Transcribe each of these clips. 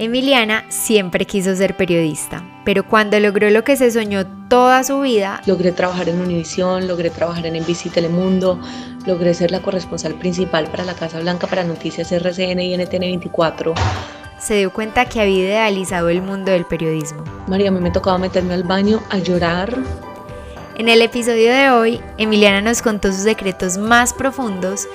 Emiliana siempre quiso ser periodista, pero cuando logró lo que se soñó toda su vida, logré trabajar en Univisión, logré trabajar en NBC Telemundo, logré ser la corresponsal principal para la Casa Blanca para Noticias RCN y NTN24. Se dio cuenta que había idealizado el mundo del periodismo. María, a mí me tocaba meterme al baño a llorar. En el episodio de hoy, Emiliana nos contó sus secretos más profundos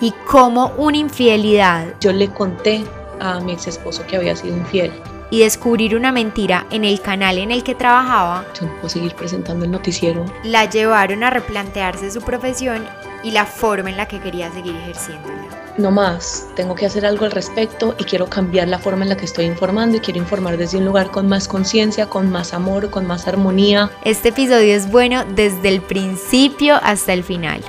y cómo una infidelidad. Yo le conté a mi ex esposo que había sido infiel. Y descubrir una mentira en el canal en el que trabajaba. Yo no puedo seguir presentando el noticiero. La llevaron a replantearse su profesión y la forma en la que quería seguir ejerciéndola. No más, tengo que hacer algo al respecto y quiero cambiar la forma en la que estoy informando y quiero informar desde un lugar con más conciencia, con más amor, con más armonía. Este episodio es bueno desde el principio hasta el final.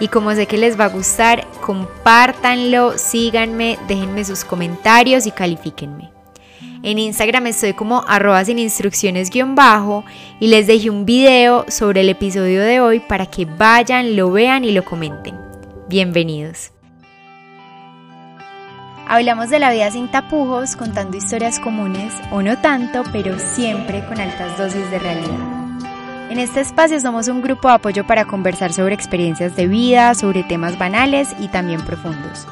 Y como sé que les va a gustar, compártanlo, síganme, déjenme sus comentarios y califíquenme. En Instagram estoy como arroba sin instrucciones guion bajo y les dejé un video sobre el episodio de hoy para que vayan, lo vean y lo comenten. Bienvenidos. Hablamos de la vida sin tapujos, contando historias comunes o no tanto, pero siempre con altas dosis de realidad. En este espacio somos un grupo de apoyo para conversar sobre experiencias de vida, sobre temas banales y también profundos.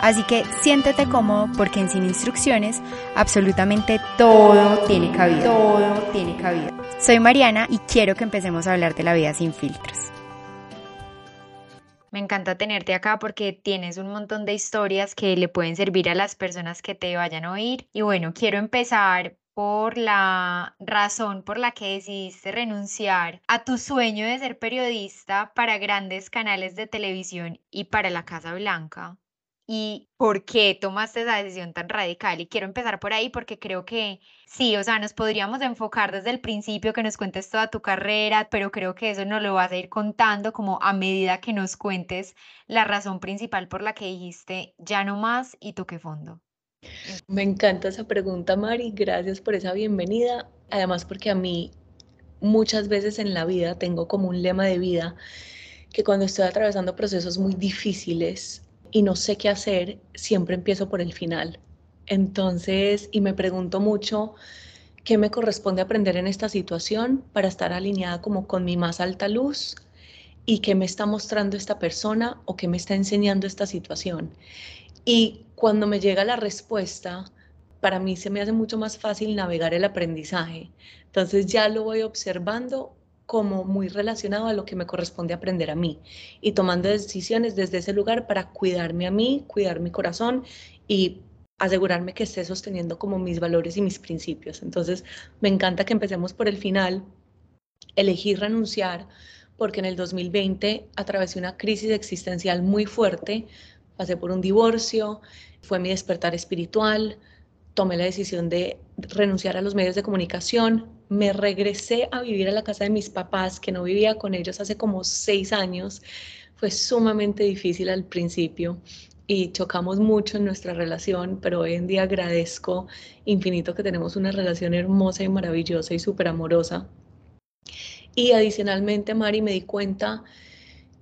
Así que siéntete cómodo porque en Sin Instrucciones absolutamente todo tiene cabida. Todo tiene cabida. Soy Mariana y quiero que empecemos a hablar de la vida sin filtros. Me encanta tenerte acá porque tienes un montón de historias que le pueden servir a las personas que te vayan a oír. Y bueno, quiero empezar por la razón por la que decidiste renunciar a tu sueño de ser periodista para grandes canales de televisión y para la Casa Blanca. ¿Y por qué tomaste esa decisión tan radical? Y quiero empezar por ahí porque creo que sí, o sea, nos podríamos enfocar desde el principio que nos cuentes toda tu carrera, pero creo que eso no lo vas a ir contando como a medida que nos cuentes la razón principal por la que dijiste ya no más y toqué fondo. Me encanta esa pregunta, Mari. Gracias por esa bienvenida. Además, porque a mí muchas veces en la vida tengo como un lema de vida que cuando estoy atravesando procesos muy difíciles y no sé qué hacer, siempre empiezo por el final. Entonces, y me pregunto mucho qué me corresponde aprender en esta situación para estar alineada como con mi más alta luz y qué me está mostrando esta persona o qué me está enseñando esta situación. Y cuando me llega la respuesta, para mí se me hace mucho más fácil navegar el aprendizaje. Entonces ya lo voy observando como muy relacionado a lo que me corresponde aprender a mí y tomando decisiones desde ese lugar para cuidarme a mí, cuidar mi corazón y asegurarme que esté sosteniendo como mis valores y mis principios. Entonces, me encanta que empecemos por el final. Elegí renunciar porque en el 2020 atravesé una crisis existencial muy fuerte, pasé por un divorcio, fue mi despertar espiritual, tomé la decisión de renunciar a los medios de comunicación, me regresé a vivir a la casa de mis papás, que no vivía con ellos hace como seis años. Fue sumamente difícil al principio y chocamos mucho en nuestra relación, pero hoy en día agradezco infinito que tenemos una relación hermosa y maravillosa y súper amorosa. Y adicionalmente, Mari, me di cuenta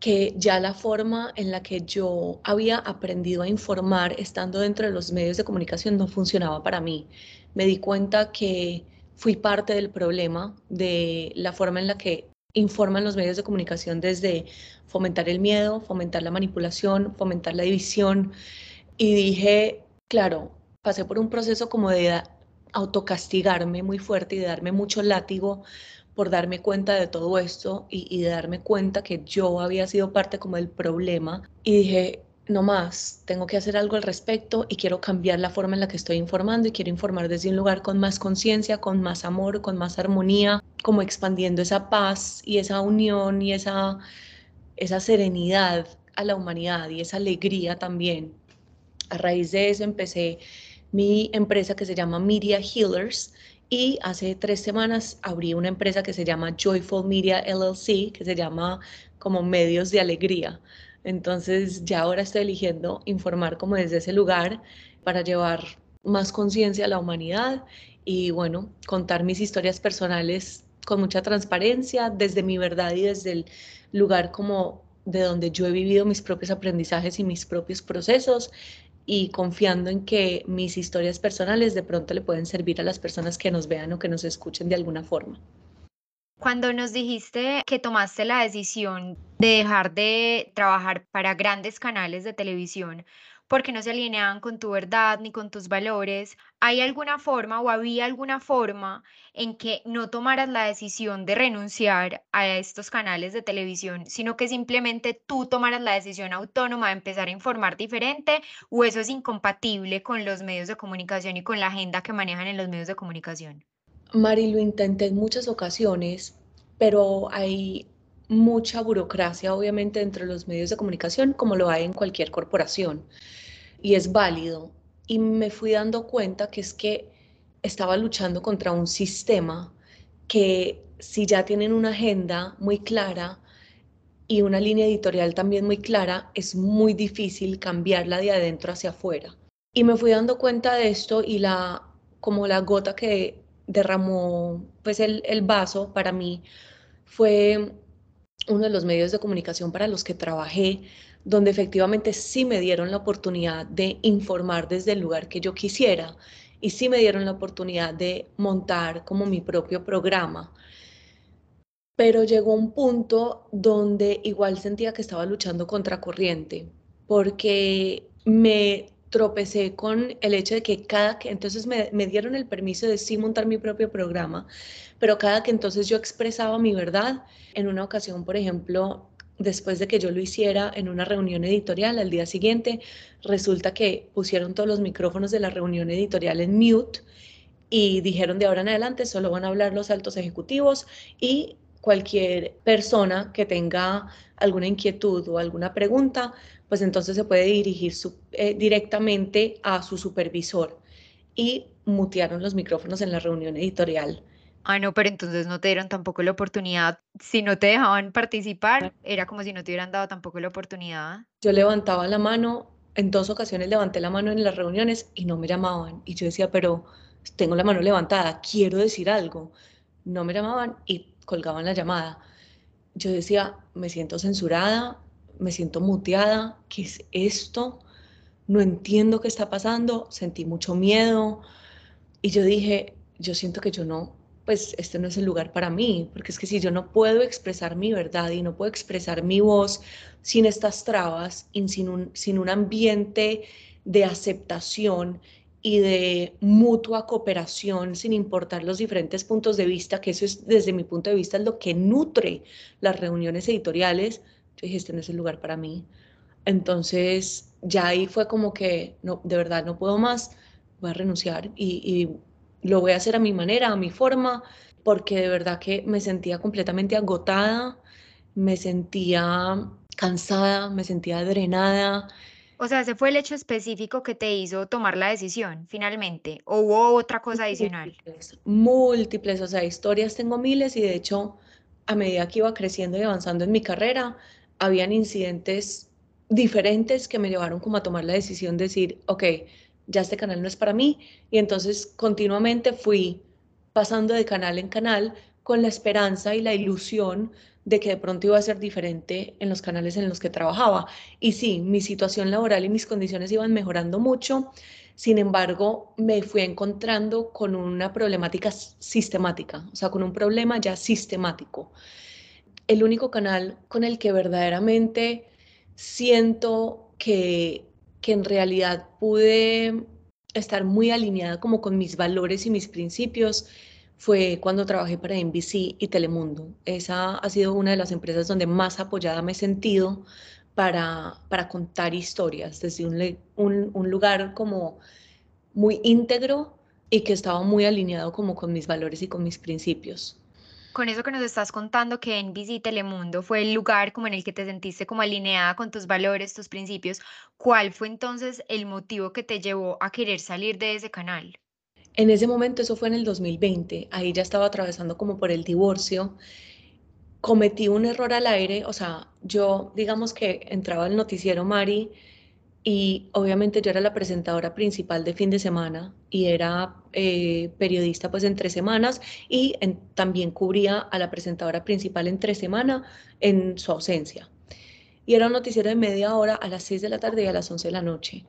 que ya la forma en la que yo había aprendido a informar estando dentro de los medios de comunicación no funcionaba para mí. Me di cuenta que fui parte del problema de la forma en la que informan los medios de comunicación desde fomentar el miedo, fomentar la manipulación, fomentar la división. Y dije, claro, pasé por un proceso como de autocastigarme muy fuerte y de darme mucho látigo por darme cuenta de todo esto y, de darme cuenta que yo había sido parte como del problema y dije, no más, tengo que hacer algo al respecto y quiero cambiar la forma en la que estoy informando y quiero informar desde un lugar con más conciencia, con más amor, con más armonía, como expandiendo esa paz y esa unión y esa, esa serenidad a la humanidad y esa alegría también. A raíz de eso empecé mi empresa que se llama Media Healers y hace tres semanas abrí una empresa que se llama Joyful Media LLC, que se llama como medios de alegría. Entonces ya ahora estoy eligiendo informar como desde ese lugar para llevar más conciencia a la humanidad y bueno, contar mis historias personales con mucha transparencia desde mi verdad y desde el lugar como de donde yo he vivido mis propios aprendizajes y mis propios procesos y confiando en que mis historias personales de pronto le pueden servir a las personas que nos vean o que nos escuchen de alguna forma. Cuando nos dijiste que tomaste la decisión de dejar de trabajar para grandes canales de televisión porque no se alineaban con tu verdad ni con tus valores, ¿hay alguna forma o había alguna forma en que no tomaras la decisión de renunciar a estos canales de televisión, sino que simplemente tú tomaras la decisión autónoma de empezar a informar diferente o eso es incompatible con los medios de comunicación y con la agenda que manejan en los medios de comunicación? Mari, lo intenté en muchas ocasiones, pero hay mucha burocracia, obviamente, dentro de los medios de comunicación, como lo hay en cualquier corporación. Y es válido. Y me fui dando cuenta que es que estaba luchando contra un sistema que si ya tienen una agenda muy clara y una línea editorial también muy clara, es muy difícil cambiarla de adentro hacia afuera. Y me fui dando cuenta de esto y la como la gota que derramó pues el, el vaso para mí fue uno de los medios de comunicación para los que trabajé, donde efectivamente sí me dieron la oportunidad de informar desde el lugar que yo quisiera y sí me dieron la oportunidad de montar como mi propio programa. Pero llegó un punto donde igual sentía que estaba luchando contra corriente, porque me tropecé con el hecho de que cada que entonces me, me, dieron el permiso de sí montar mi propio programa, pero cada que entonces yo expresaba mi verdad, en una ocasión, por ejemplo, después de que yo lo hiciera en una reunión editorial, al día siguiente, resulta que pusieron todos los micrófonos de la reunión editorial en mute y dijeron de ahora en adelante solo van a hablar los altos ejecutivos y cualquier persona que tenga alguna inquietud o alguna pregunta pues entonces se puede dirigir eh, directamente a su supervisor. Y mutearon los micrófonos en la reunión editorial. Ah, no, pero entonces no te dieron tampoco la oportunidad. Si no te dejaban participar, era como si no te hubieran dado tampoco la oportunidad. Yo levantaba la mano, en dos ocasiones levanté la mano en las reuniones y no me llamaban. Y yo decía, pero tengo la mano levantada, quiero decir algo. No me llamaban y colgaban la llamada. Yo decía, me siento censurada, me siento muteada, ¿qué es esto? No entiendo qué está pasando, sentí mucho miedo y yo dije, yo siento que yo no, pues este no es el lugar para mí, porque es que si yo no puedo expresar mi verdad y no puedo expresar mi voz sin estas trabas y sin un, sin un ambiente de aceptación y de mutua cooperación sin importar los diferentes puntos de vista, que eso es desde mi punto de vista es lo que nutre las reuniones editoriales, yo dije, este no es el lugar para mí. Entonces, ya ahí fue como que, no, de verdad, no puedo más, voy a renunciar y, y lo voy a hacer a mi manera, a mi forma, porque de verdad que me sentía completamente agotada, me sentía cansada, me sentía drenada. O sea, ese fue el hecho específico que te hizo tomar la decisión finalmente, o hubo otra cosa adicional. Múltiples, múltiples, o sea, historias tengo miles y de hecho, a medida que iba creciendo y avanzando en mi carrera, habían incidentes diferentes que me llevaron como a tomar la decisión de decir, ok, ya este canal no es para mí. Y entonces continuamente fui pasando de canal en canal con la esperanza y la ilusión de que de pronto iba a ser diferente en los canales en los que trabajaba. Y sí, mi situación laboral y mis condiciones iban mejorando mucho. Sin embargo, me fui encontrando con una problemática sistemática, o sea, con un problema ya sistemático el único canal con el que verdaderamente siento que, que en realidad pude estar muy alineada como con mis valores y mis principios fue cuando trabajé para NBC y Telemundo. Esa ha sido una de las empresas donde más apoyada me he sentido para, para contar historias desde un, un, un lugar como muy íntegro y que estaba muy alineado como con mis valores y con mis principios con eso que nos estás contando, que en NBC Telemundo fue el lugar como en el que te sentiste como alineada con tus valores, tus principios, ¿cuál fue entonces el motivo que te llevó a querer salir de ese canal? En ese momento, eso fue en el 2020, ahí ya estaba atravesando como por el divorcio, cometí un error al aire, o sea, yo digamos que entraba al noticiero Mari y obviamente yo era la presentadora principal de fin de semana y era eh, periodista pues en tres semanas y también cubría a la presentadora principal en tres semanas en su ausencia. Y era un noticiero de media hora a las seis de la tarde y a las once de la noche.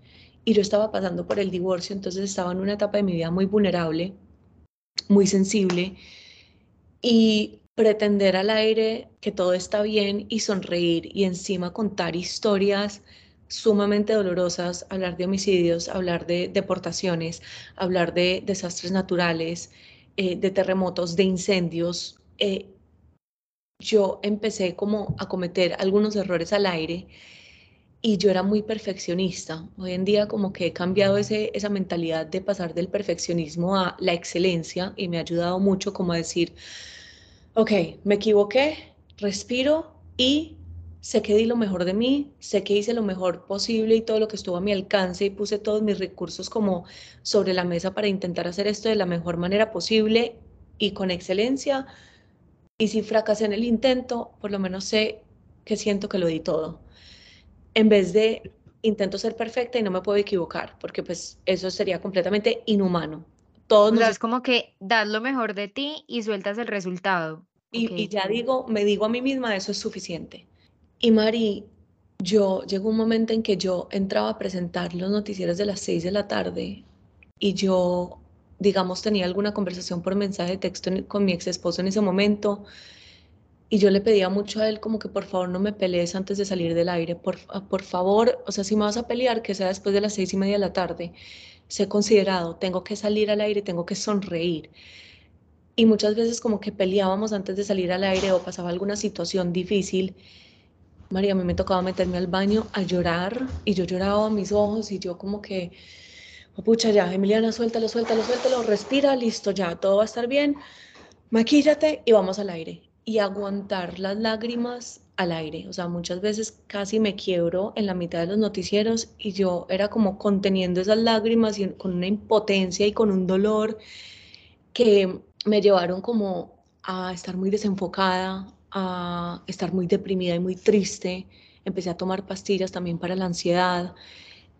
y yo estaba pasando por el divorcio, entonces estaba en una etapa de mi vida muy vulnerable, muy sensible y pretender al aire que todo está bien y sonreír y encima contar historias sumamente dolorosas, hablar de homicidios, hablar de deportaciones, hablar de desastres naturales, eh, de terremotos, de incendios. Eh, yo empecé como a cometer algunos errores al aire y yo era muy perfeccionista. Hoy en día como que he cambiado ese, esa mentalidad de pasar del perfeccionismo a la excelencia y me ha ayudado mucho como a decir, ok, me equivoqué, respiro y sé que di lo mejor de mí, sé que hice lo mejor posible y todo lo que estuvo a mi alcance y puse todos mis recursos como sobre la mesa para intentar hacer esto de la mejor manera posible y con excelencia. Y si fracasé en el intento, por lo menos sé que siento que lo di todo. En vez de intento ser perfecta y no me puedo equivocar, porque pues eso sería completamente inhumano. Todos es como que das lo mejor de ti y sueltas el resultado. Y, y ya digo, me digo a mí misma, eso es suficiente. Y Mari, yo llegó un momento en que yo entraba a presentar los noticieros de las 6 de la tarde y yo, digamos, tenía alguna conversación por mensaje de texto con mi ex esposo en ese momento y yo le pedía mucho a él como que por favor no me pelees antes de salir del aire, por, por favor, o sea, si me vas a pelear, que sea después de las seis y media de la tarde, sé considerado, tengo que salir al aire, tengo que sonreír. Y muchas veces como que peleábamos antes de salir al aire o pasaba alguna situación difícil María, a mí me tocaba meterme al baño a llorar y yo lloraba mis ojos y yo como que, pucha, ya, Emiliana, suéltalo, suéltalo, suéltalo, respira, listo, ya, todo va a estar bien, maquíllate y vamos al aire. Y aguantar las lágrimas al aire. O sea, muchas veces casi me quiebro en la mitad de los noticieros y yo era como conteniendo esas lágrimas y con una impotencia y con un dolor que me llevaron como a estar muy desenfocada, a estar muy deprimida y muy triste. Empecé a tomar pastillas también para la ansiedad.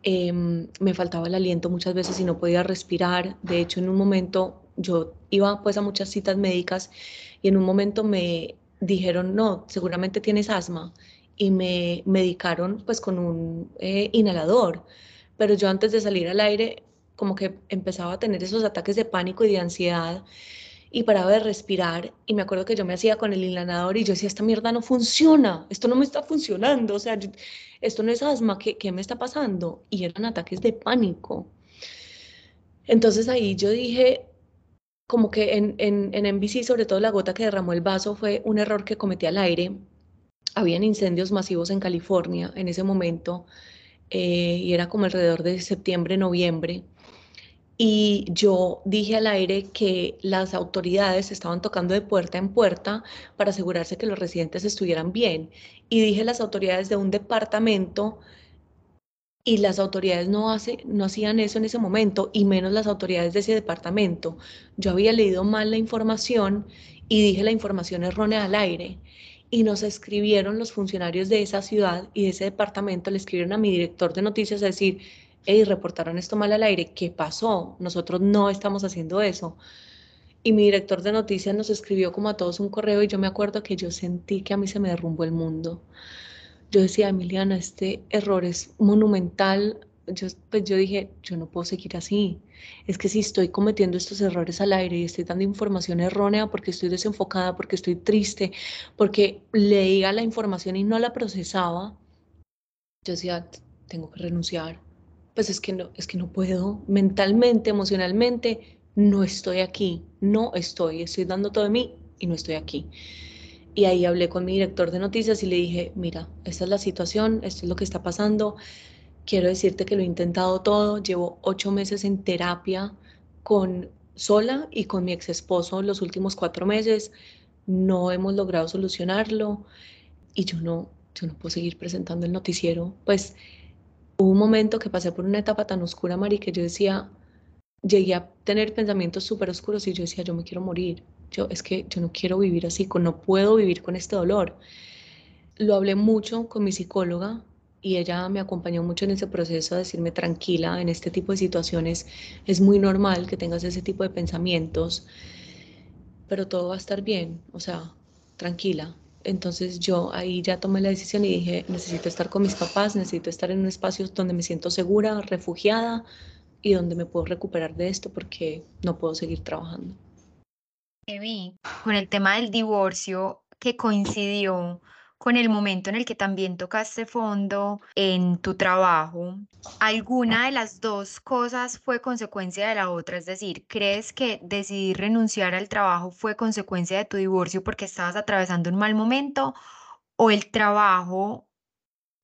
Em, me faltaba el aliento muchas veces y no podía respirar. De hecho, en un momento yo iba pues a muchas citas médicas y en un momento me dijeron, no, seguramente tienes asma y me medicaron pues con un eh, inhalador. Pero yo antes de salir al aire como que empezaba a tener esos ataques de pánico y de ansiedad y paraba de respirar y me acuerdo que yo me hacía con el inhalador y yo decía, esta mierda no funciona, esto no me está funcionando, o sea, esto no es asma, ¿qué, ¿qué me está pasando? Y eran ataques de pánico. Entonces ahí yo dije, como que en, en, en NBC, sobre todo la gota que derramó el vaso, fue un error que cometí al aire. Habían incendios masivos en California en ese momento eh, y era como alrededor de septiembre, noviembre y yo dije al aire que las autoridades estaban tocando de puerta en puerta para asegurarse que los residentes estuvieran bien. Y dije las autoridades de un departamento y las autoridades no, hace, no hacían eso en ese momento y menos las autoridades de ese departamento. Yo había leído mal la información y dije la información errónea al aire. Y nos escribieron los funcionarios de esa ciudad y de ese departamento, le escribieron a mi director de noticias a decir, y reportaron esto mal al aire, ¿qué pasó? Nosotros no estamos haciendo eso. Y mi director de noticias nos escribió como a todos un correo y yo me acuerdo que yo sentí que a mí se me derrumbó el mundo. Yo decía, Emiliana, este error es monumental. Yo, pues yo dije, yo no puedo seguir así. Es que si estoy cometiendo estos errores al aire y estoy dando información errónea porque estoy desenfocada, porque estoy triste, porque leía la información y no la procesaba, yo decía, tengo que renunciar, pues es que no, es que no puedo, mentalmente, emocionalmente, no estoy aquí, no estoy, estoy dando todo de mí y no estoy aquí. Y ahí hablé con mi director de noticias y le dije, mira, esta es la situación, esto es lo que está pasando, quiero decirte que lo he intentado todo, llevo ocho meses en terapia con sola y con mi ex esposo los últimos cuatro meses, no hemos logrado solucionarlo y yo no, yo no puedo seguir presentando el noticiero, pues Hubo un momento que pasé por una etapa tan oscura, Mari, que yo decía, llegué a tener pensamientos súper oscuros y yo decía, yo me quiero morir. Yo, es que yo no quiero vivir así, no puedo vivir con este dolor. Lo hablé mucho con mi psicóloga y ella me acompañó mucho en ese proceso a decirme tranquila, en este tipo de situaciones es muy normal que tengas ese tipo de pensamientos, pero todo va a estar bien, o sea, tranquila, Entonces yo ahí ya tomé la decisión y dije, necesito estar con mis papás, necesito estar en un espacio donde me siento segura, refugiada y donde me puedo recuperar de esto porque no puedo seguir trabajando. Evi, con el tema del divorcio que coincidió con el momento en el que también tocaste fondo en tu trabajo, ¿alguna de las dos cosas fue consecuencia de la otra? Es decir, ¿crees que decidir renunciar al trabajo fue consecuencia de tu divorcio porque estabas atravesando un mal momento o el trabajo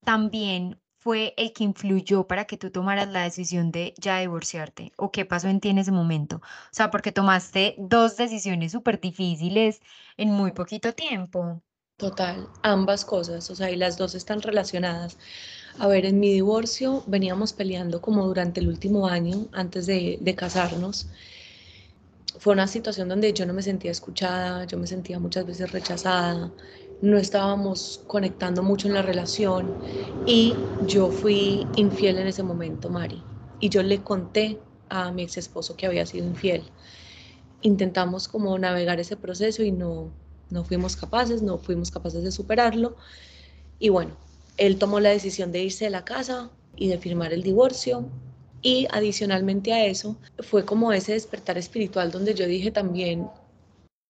también fue el que influyó para que tú tomaras la decisión de ya divorciarte? ¿O qué pasó en ti en ese momento? O sea, porque tomaste dos decisiones súper difíciles en muy poquito tiempo. Total, ambas cosas, o sea, y las dos están relacionadas. A ver, en mi divorcio veníamos peleando como durante el último año, antes de, casarnos. Fue una situación donde yo no me sentía escuchada, yo me sentía muchas veces rechazada, no estábamos conectando mucho en la relación y yo fui infiel en ese momento, Mari. Y yo le conté a mi ex esposo que había sido infiel. Intentamos como navegar ese proceso y no, no fuimos capaces, no fuimos capaces de superarlo. Y bueno, él tomó la decisión de irse de la casa y de firmar el divorcio. Y adicionalmente a eso, fue como ese despertar espiritual donde yo dije también,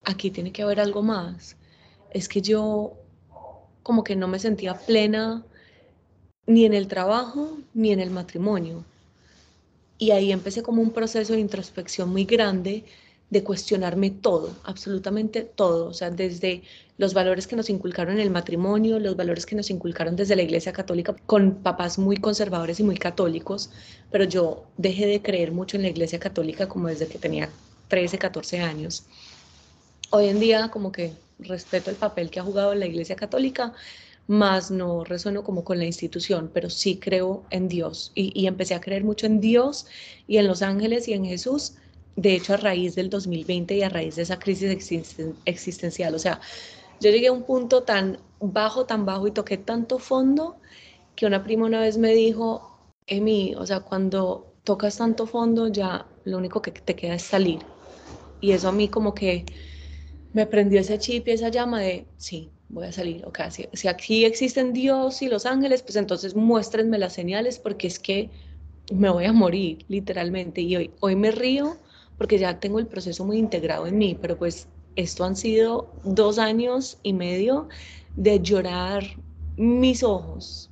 aquí tiene que haber algo más. Es que yo como que no me sentía plena ni en el trabajo ni en el matrimonio. Y ahí empecé como un proceso de introspección muy grande de cuestionarme todo, absolutamente todo, o sea, desde los valores que nos inculcaron en el matrimonio, los valores que nos inculcaron desde la Iglesia Católica, con papás muy conservadores y muy católicos, pero yo dejé de creer mucho en la Iglesia Católica como desde que tenía 13, 14 años. Hoy en día como que respeto el papel que ha jugado la Iglesia Católica, más no resueno como con la institución, pero sí creo en Dios y, y empecé a creer mucho en Dios y en los ángeles y en Jesús de hecho a raíz del 2020 y a raíz de esa crisis existencial. O sea, yo llegué a un punto tan bajo, tan bajo y toqué tanto fondo que una prima una vez me dijo, Emi, o sea, cuando tocas tanto fondo ya lo único que te queda es salir. Y eso a mí como que me prendió ese chip y esa llama de, sí, voy a salir. O si, si aquí existen Dios y los ángeles, pues entonces muéstrenme las señales porque es que me voy a morir, literalmente. Y hoy, hoy me río porque ya tengo el proceso muy integrado en mí, pero pues esto han sido dos años y medio de llorar mis ojos.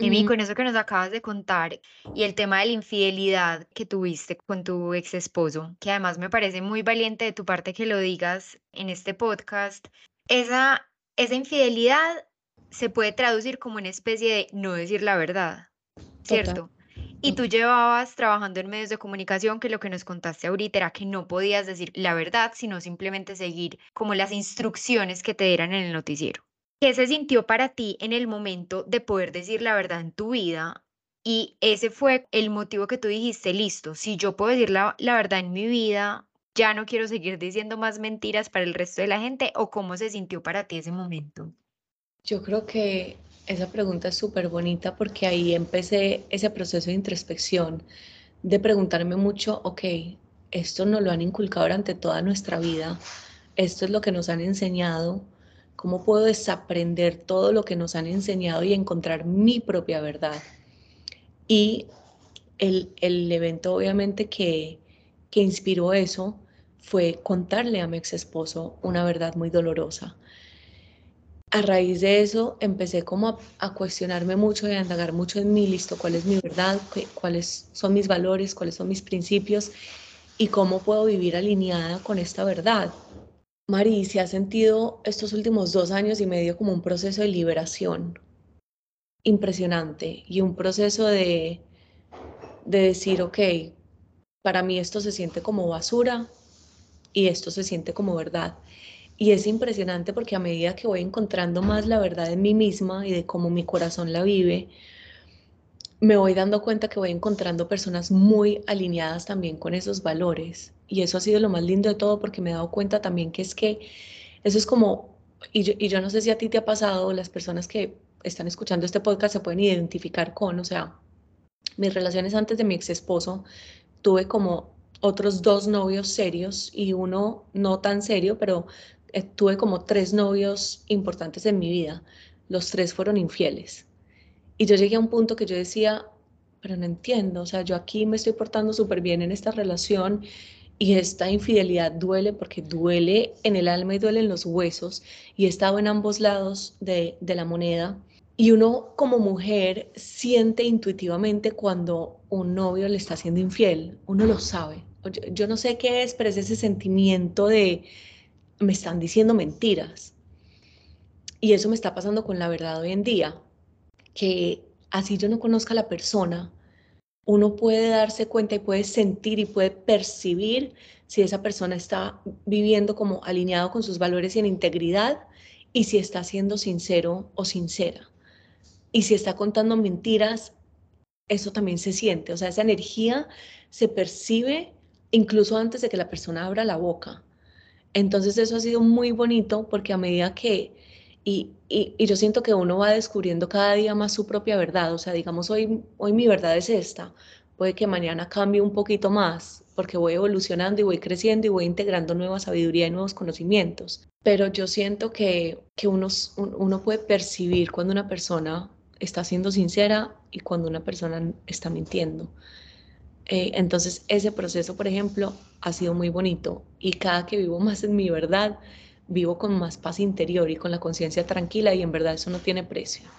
Y con eso que nos acabas de contar y el tema de la infidelidad que tuviste con tu ex esposo, que además me parece muy valiente de tu parte que lo digas en este podcast, esa, esa infidelidad se puede traducir como una especie de no decir la verdad, ¿cierto? Y tú llevabas trabajando en medios de comunicación que lo que nos contaste ahorita era que no podías decir la verdad, sino simplemente seguir como las instrucciones que te dieran en el noticiero. ¿Qué se sintió para ti en el momento de poder decir la verdad en tu vida? Y ese fue el motivo que tú dijiste, listo, si yo puedo decir la, la verdad en mi vida, ya no quiero seguir diciendo más mentiras para el resto de la gente, o cómo se sintió para ti ese momento. Yo creo que esa pregunta es súper bonita porque ahí empecé ese proceso de introspección, de preguntarme mucho, ok, esto nos lo han inculcado durante toda nuestra vida, esto es lo que nos han enseñado, ¿cómo puedo desaprender todo lo que nos han enseñado y encontrar mi propia verdad? Y el, el evento obviamente que, que inspiró eso fue contarle a mi ex esposo una verdad muy dolorosa a raíz de eso empecé como a, cuestionarme mucho y a indagar mucho en mí, listo, cuál es mi verdad, cuáles son mis valores, cuáles son mis principios y cómo puedo vivir alineada con esta verdad. Mari, se ha sentido estos últimos dos años y medio como un proceso de liberación impresionante y un proceso de, de decir, ok, para mí esto se siente como basura y esto se siente como verdad. Y es impresionante porque a medida que voy encontrando más la verdad en mí misma y de cómo mi corazón la vive, me voy dando cuenta que voy encontrando personas muy alineadas también con esos valores. Y eso ha sido lo más lindo de todo porque me he dado cuenta también que es que eso es como, y yo, y yo no sé si a ti te ha pasado, las personas que están escuchando este podcast se pueden identificar con, o sea, mis relaciones antes de mi ex esposo, tuve como otros dos novios serios y uno no tan serio, pero tuve como tres novios importantes en mi vida. Los tres fueron infieles. Y yo llegué a un punto que yo decía, pero no entiendo, o sea, yo aquí me estoy portando súper bien en esta relación y esta infidelidad duele porque duele en el alma y duele en los huesos y he estado en ambos lados de, de la moneda. Y uno como mujer siente intuitivamente cuando un novio le está siendo infiel, uno lo sabe. Yo, yo no sé qué es, pero es ese sentimiento de me están diciendo mentiras. Y eso me está pasando con la verdad hoy en día, que así yo no conozca a la persona, uno puede darse cuenta y puede sentir y puede percibir si esa persona está viviendo como alineado con sus valores y en integridad y si está siendo sincero o sincera. Y si está contando mentiras, eso también se siente, o sea, esa energía se percibe incluso antes de que la persona abra la boca. Entonces eso ha sido muy bonito porque a medida que y, yo siento que uno va descubriendo cada día más su propia verdad. O sea, digamos, hoy, hoy mi verdad es esta. Puede que mañana cambie un poquito más porque voy evolucionando y voy creciendo y voy integrando nueva sabiduría y nuevos conocimientos. Pero yo siento que, que uno, uno puede percibir cuando una persona está siendo sincera y cuando una persona está mintiendo. Eh, entonces ese proceso, por ejemplo, ha sido muy bonito y cada que vivo más en mi verdad, vivo con más paz interior y con la conciencia tranquila y en verdad eso no tiene precio.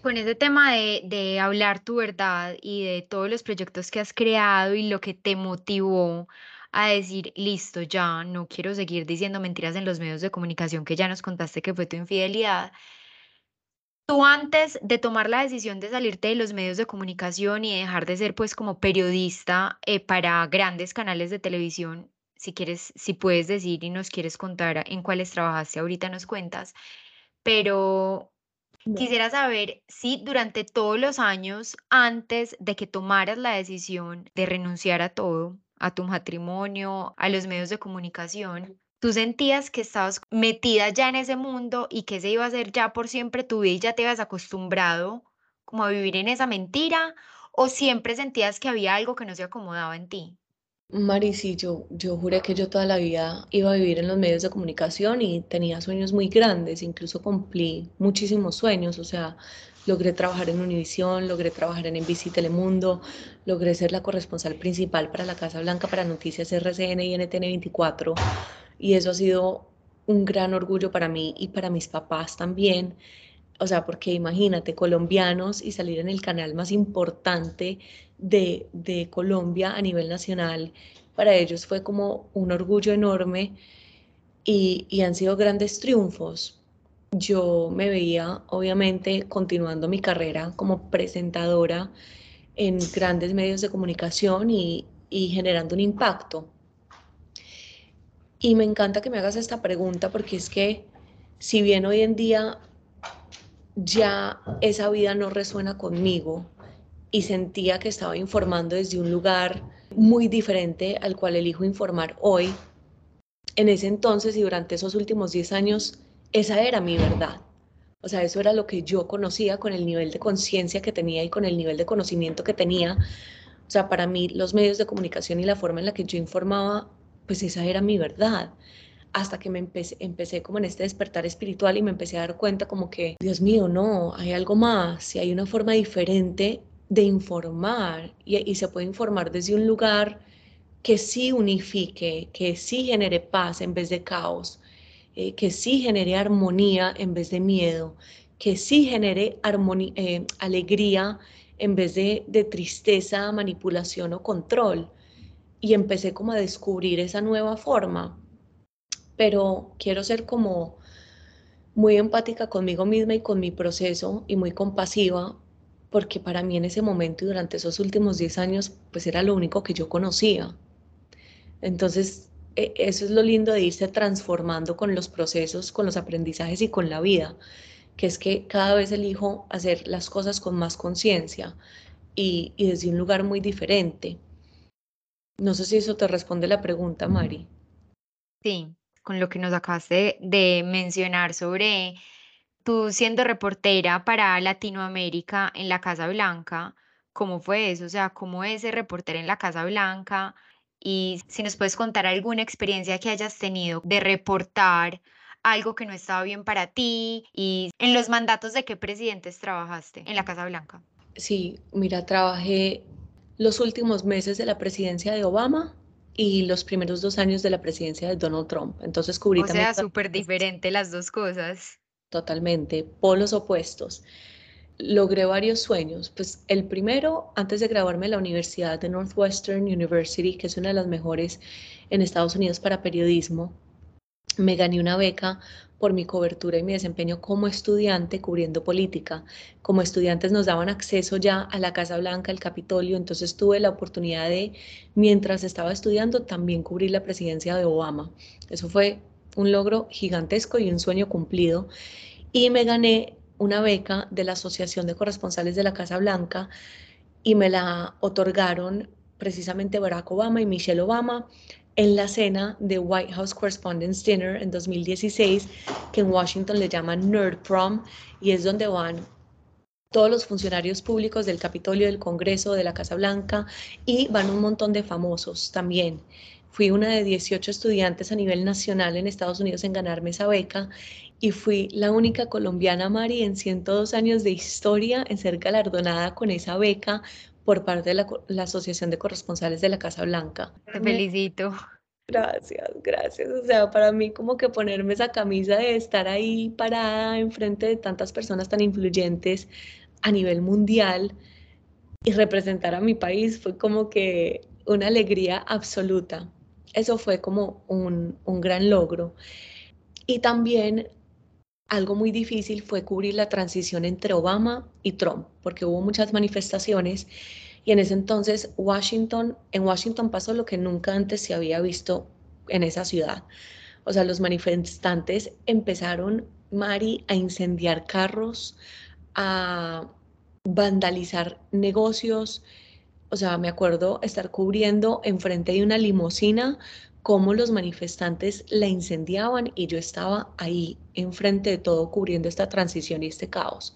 Con ese tema de, de hablar tu verdad y de todos los proyectos que has creado y lo que te motivó a decir, listo, ya no quiero seguir diciendo mentiras en los medios de comunicación que ya nos contaste que fue tu infidelidad. Tú antes de tomar la decisión de salirte de los medios de comunicación y dejar de ser pues como periodista eh, para grandes canales de televisión, si quieres, si puedes decir y nos quieres contar en cuáles trabajaste ahorita, nos cuentas, pero quisiera saber si durante todos los años antes de que tomaras la decisión de renunciar a todo, a tu matrimonio, a los medios de comunicación, tú sentías que estabas metida ya en ese mundo y que se iba a ser ya por siempre tu vida y ya te habías acostumbrado como a vivir en esa mentira o siempre sentías que había algo que no se acomodaba en ti? Mari, sí, yo, yo juré que yo toda la vida iba a vivir en los medios de comunicación y tenía sueños muy grandes, incluso cumplí muchísimos sueños, o sea, logré trabajar en Univisión, logré trabajar en NBC Telemundo, logré ser la corresponsal principal para la Casa Blanca para Noticias RCN y NTN 24 y eso ha sido un gran orgullo para mí y para mis papás también. O sea, porque imagínate, colombianos y salir en el canal más importante de, Colombia a nivel nacional, para ellos fue como un orgullo enorme y, y han sido grandes triunfos. Yo me veía, obviamente, continuando mi carrera como presentadora en grandes medios de comunicación y, y generando un impacto. Y me encanta que me hagas esta pregunta porque es que si bien hoy en día ya esa vida no resuena conmigo, y sentía que estaba informando desde un lugar muy diferente al cual elijo informar hoy. En ese entonces y durante esos últimos 10 años, esa era mi verdad. O sea, eso era lo que yo conocía con el nivel de conciencia que tenía y con el nivel de conocimiento que tenía. O sea, para mí los medios de comunicación y la forma en la que yo informaba, pues esa era mi verdad. Hasta que me empecé, empecé como en este despertar espiritual y me empecé a dar cuenta como que, Dios mío, no, hay algo más, si hay una forma diferente de informar y, se puede informar desde un lugar que sí unifique, que sí genere paz en vez de caos, eh, que sí genere armonía en vez de miedo, que sí genere eh, alegría en vez de, de tristeza, manipulación o control. Y empecé como a descubrir esa nueva forma. Pero quiero ser como muy empática conmigo misma y con mi proceso y muy compasiva porque para mí en ese momento y durante esos últimos 10 años, pues era lo único que yo conocía. Entonces, e, eso es lo lindo de irse transformando con los procesos, con los aprendizajes y con la vida, que es que cada vez elijo hacer las cosas con más conciencia y, desde un lugar muy diferente. No sé si eso te responde la pregunta, Mari. Sí, con lo que nos acabaste de mencionar sobre Tú siendo reportera para Latinoamérica en la Casa Blanca, ¿cómo fue eso? O sea, ¿cómo es ser reportera en la Casa Blanca? Y si nos puedes contar alguna experiencia que hayas tenido de reportar algo que no estaba bien para ti y en los mandatos de qué presidentes trabajaste en la Casa Blanca. Sí, mira, trabajé los últimos meses de la presidencia de Obama y los primeros dos años de la presidencia de Donald Trump. Entonces cubrí o sea, súper diferente las dos cosas. Totalmente, polos opuestos. Logré varios sueños. Pues el primero, antes de graduarme en la Universidad de Northwestern University, que es una de las mejores en Estados Unidos para periodismo, me gané una beca por mi cobertura y mi desempeño como estudiante cubriendo política. Como estudiantes nos daban acceso ya a la Casa Blanca, al Capitolio, entonces tuve la oportunidad de, mientras estaba estudiando, también cubrir la presidencia de Obama. Eso fue un logro gigantesco y un sueño cumplido. Y me gané una beca de la Asociación de Corresponsales de la Casa Blanca y me la otorgaron precisamente Barack Obama y Michelle Obama en la cena de White House Correspondents' Dinner en 2016, que en Washington le llaman Nerd Prom, y es donde van todos los funcionarios públicos del Capitolio, del Congreso, de la Casa Blanca, y van un montón de famosos también. Fui una de 18 estudiantes a nivel nacional en Estados Unidos en ganarme esa beca y fui la única colombiana, Mari, en 102 años de historia en ser galardonada con esa beca por parte de la, Asociación de Corresponsales de la Casa Blanca. Te felicito. Gracias, gracias. O sea, para mí como que ponerme esa camisa de estar ahí parada enfrente de tantas personas tan influyentes a nivel mundial y representar a mi país fue como que una alegría absoluta. Eso fue como un, un gran logro. Y también algo muy difícil fue cubrir la transición entre Obama y Trump, porque hubo muchas manifestaciones y en ese entonces Washington, en Washington pasó lo que nunca antes se había visto en esa ciudad. O sea, los manifestantes empezaron, Mari, a incendiar carros, a vandalizar negocios. O sea, me acuerdo estar cubriendo enfrente de una limusina cómo los manifestantes la incendiaban y yo estaba ahí enfrente de todo cubriendo esta transición y este caos.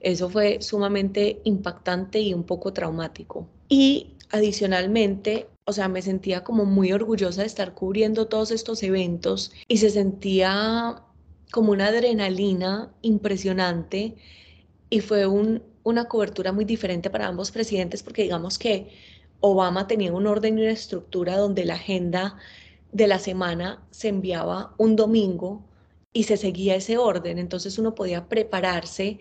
Eso fue sumamente impactante y un poco traumático. Y adicionalmente, o sea, me sentía como muy orgullosa de estar cubriendo todos estos eventos y se sentía como una adrenalina impresionante y fue una cobertura muy diferente para ambos presidentes porque digamos que Obama tenía un orden y una estructura donde la agenda de la semana se enviaba un domingo y se seguía ese orden. Entonces uno podía prepararse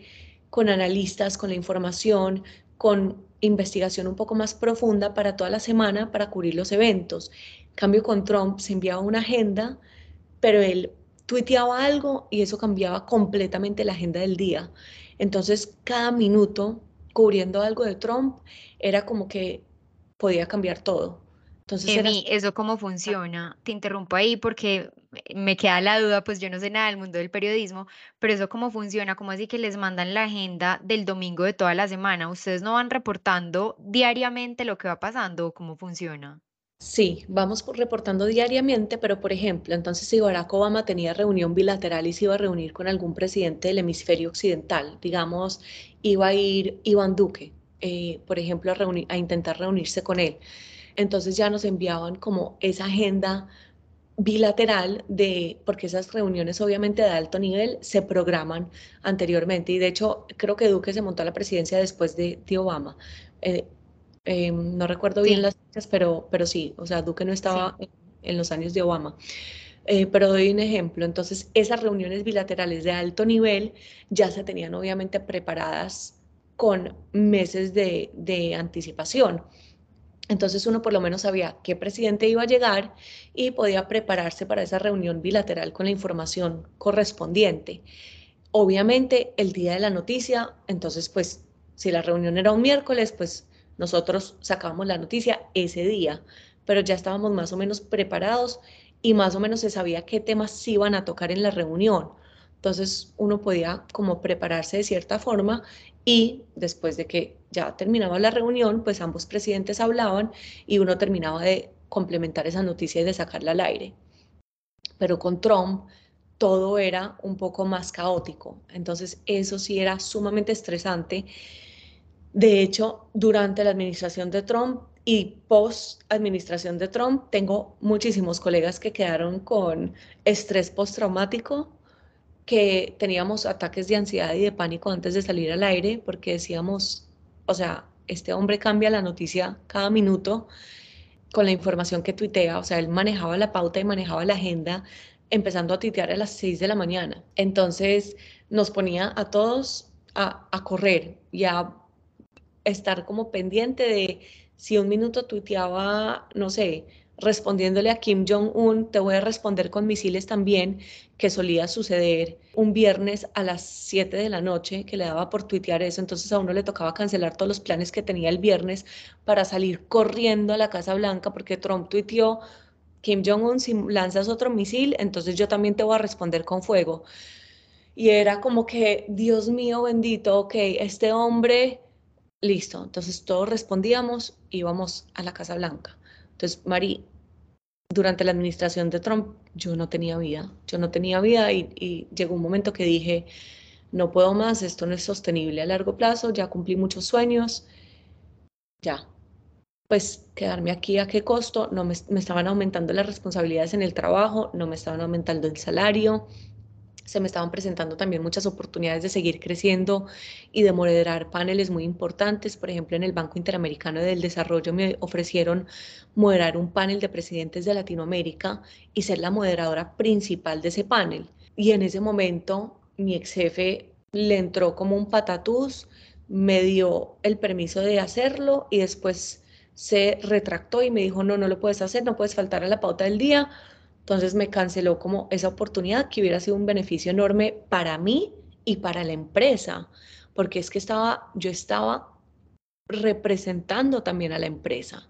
con analistas, con la información, con investigación un poco más profunda para toda la semana para cubrir los eventos. En cambio, con Trump se enviaba una agenda, pero él tuiteaba algo y eso cambiaba completamente la agenda del día. Entonces, cada minuto cubriendo algo de Trump era como que podía cambiar todo. Entonces, ¿eso cómo funciona? Te interrumpo ahí porque me queda la duda, pues yo no sé nada del mundo del periodismo, pero eso cómo funciona, cómo así que les mandan la agenda del domingo de toda la semana. ¿Ustedes no van reportando diariamente lo que va pasando o cómo funciona? Sí, vamos reportando diariamente, pero por ejemplo, entonces si Barack Obama tenía reunión bilateral y se iba a reunir con algún presidente del hemisferio occidental, digamos, iba a ir Iván Duque, eh, por ejemplo, a, a intentar reunirse con él entonces ya nos enviaban como esa agenda bilateral de, porque esas reuniones obviamente de alto nivel se programan anteriormente y de hecho creo que Duque se montó a la presidencia después de, Obama. Eh, eh, no recuerdo bien las fechas, pero, pero sí, o sea, Duque no estaba en, los años de Obama. Eh, pero doy un ejemplo, entonces esas reuniones bilaterales de alto nivel ya se tenían obviamente preparadas con meses de, de anticipación. Entonces uno por lo menos sabía qué presidente iba a llegar y podía prepararse para esa reunión bilateral con la información correspondiente. Obviamente el día de la noticia, entonces pues si la reunión era un miércoles, pues nosotros sacábamos la noticia ese día, pero ya estábamos más o menos preparados y más o menos se sabía qué temas iban a tocar en la reunión. Entonces uno podía como prepararse de cierta forma y después de que ya terminaba la reunión, pues ambos presidentes hablaban y uno terminaba de complementar esa noticia y de sacarla al aire. Pero con Trump todo era un poco más caótico, entonces eso sí era sumamente estresante. De hecho, durante la administración de Trump y post administración de Trump, tengo muchísimos colegas que quedaron con estrés postraumático que teníamos ataques de ansiedad y de pánico antes de salir al aire porque decíamos, o sea, este hombre cambia la noticia cada minuto con la información que tuitea, o sea, él manejaba la pauta y manejaba la agenda empezando a tuitear a las 6 de la mañana. Entonces nos ponía a todos a, a correr y a estar como pendiente de si un minuto tuiteaba, no sé, respondiéndole a Kim Jong-un, te voy a responder con misiles también, que solía suceder un viernes a las 7 de la noche, que le daba por tuitear eso, entonces a uno le tocaba cancelar todos los planes que tenía el viernes para salir corriendo a la Casa Blanca, porque Trump tuiteó, Kim Jong-un, si lanzas otro misil, entonces yo también te voy a responder con fuego. Y era como que, Dios mío bendito, ok, este hombre, listo. Entonces todos respondíamos, íbamos a la Casa Blanca entonces, Mari, durante la administración de Trump, yo no tenía vida, yo no tenía vida y, llegó un momento que dije, no puedo más, esto no es sostenible a largo plazo, ya cumplí muchos sueños, ya. Pues quedarme aquí a qué costo, no me, me estaban aumentando las responsabilidades en el trabajo, no me estaban aumentando el salario, se me estaban presentando también muchas oportunidades de seguir creciendo y de moderar paneles muy importantes. Por ejemplo, en el Banco Interamericano del Desarrollo me ofrecieron moderar un panel de presidentes de Latinoamérica y ser la moderadora principal de ese panel. Y en ese momento mi ex jefe le entró como un patatús, me dio el permiso de hacerlo y después se retractó y me dijo, no, no lo puedes hacer, no puedes faltar a la pauta del día, entonces me canceló como esa oportunidad que hubiera sido un beneficio enorme para mí y para la empresa, porque es que estaba, yo estaba representando también a la empresa.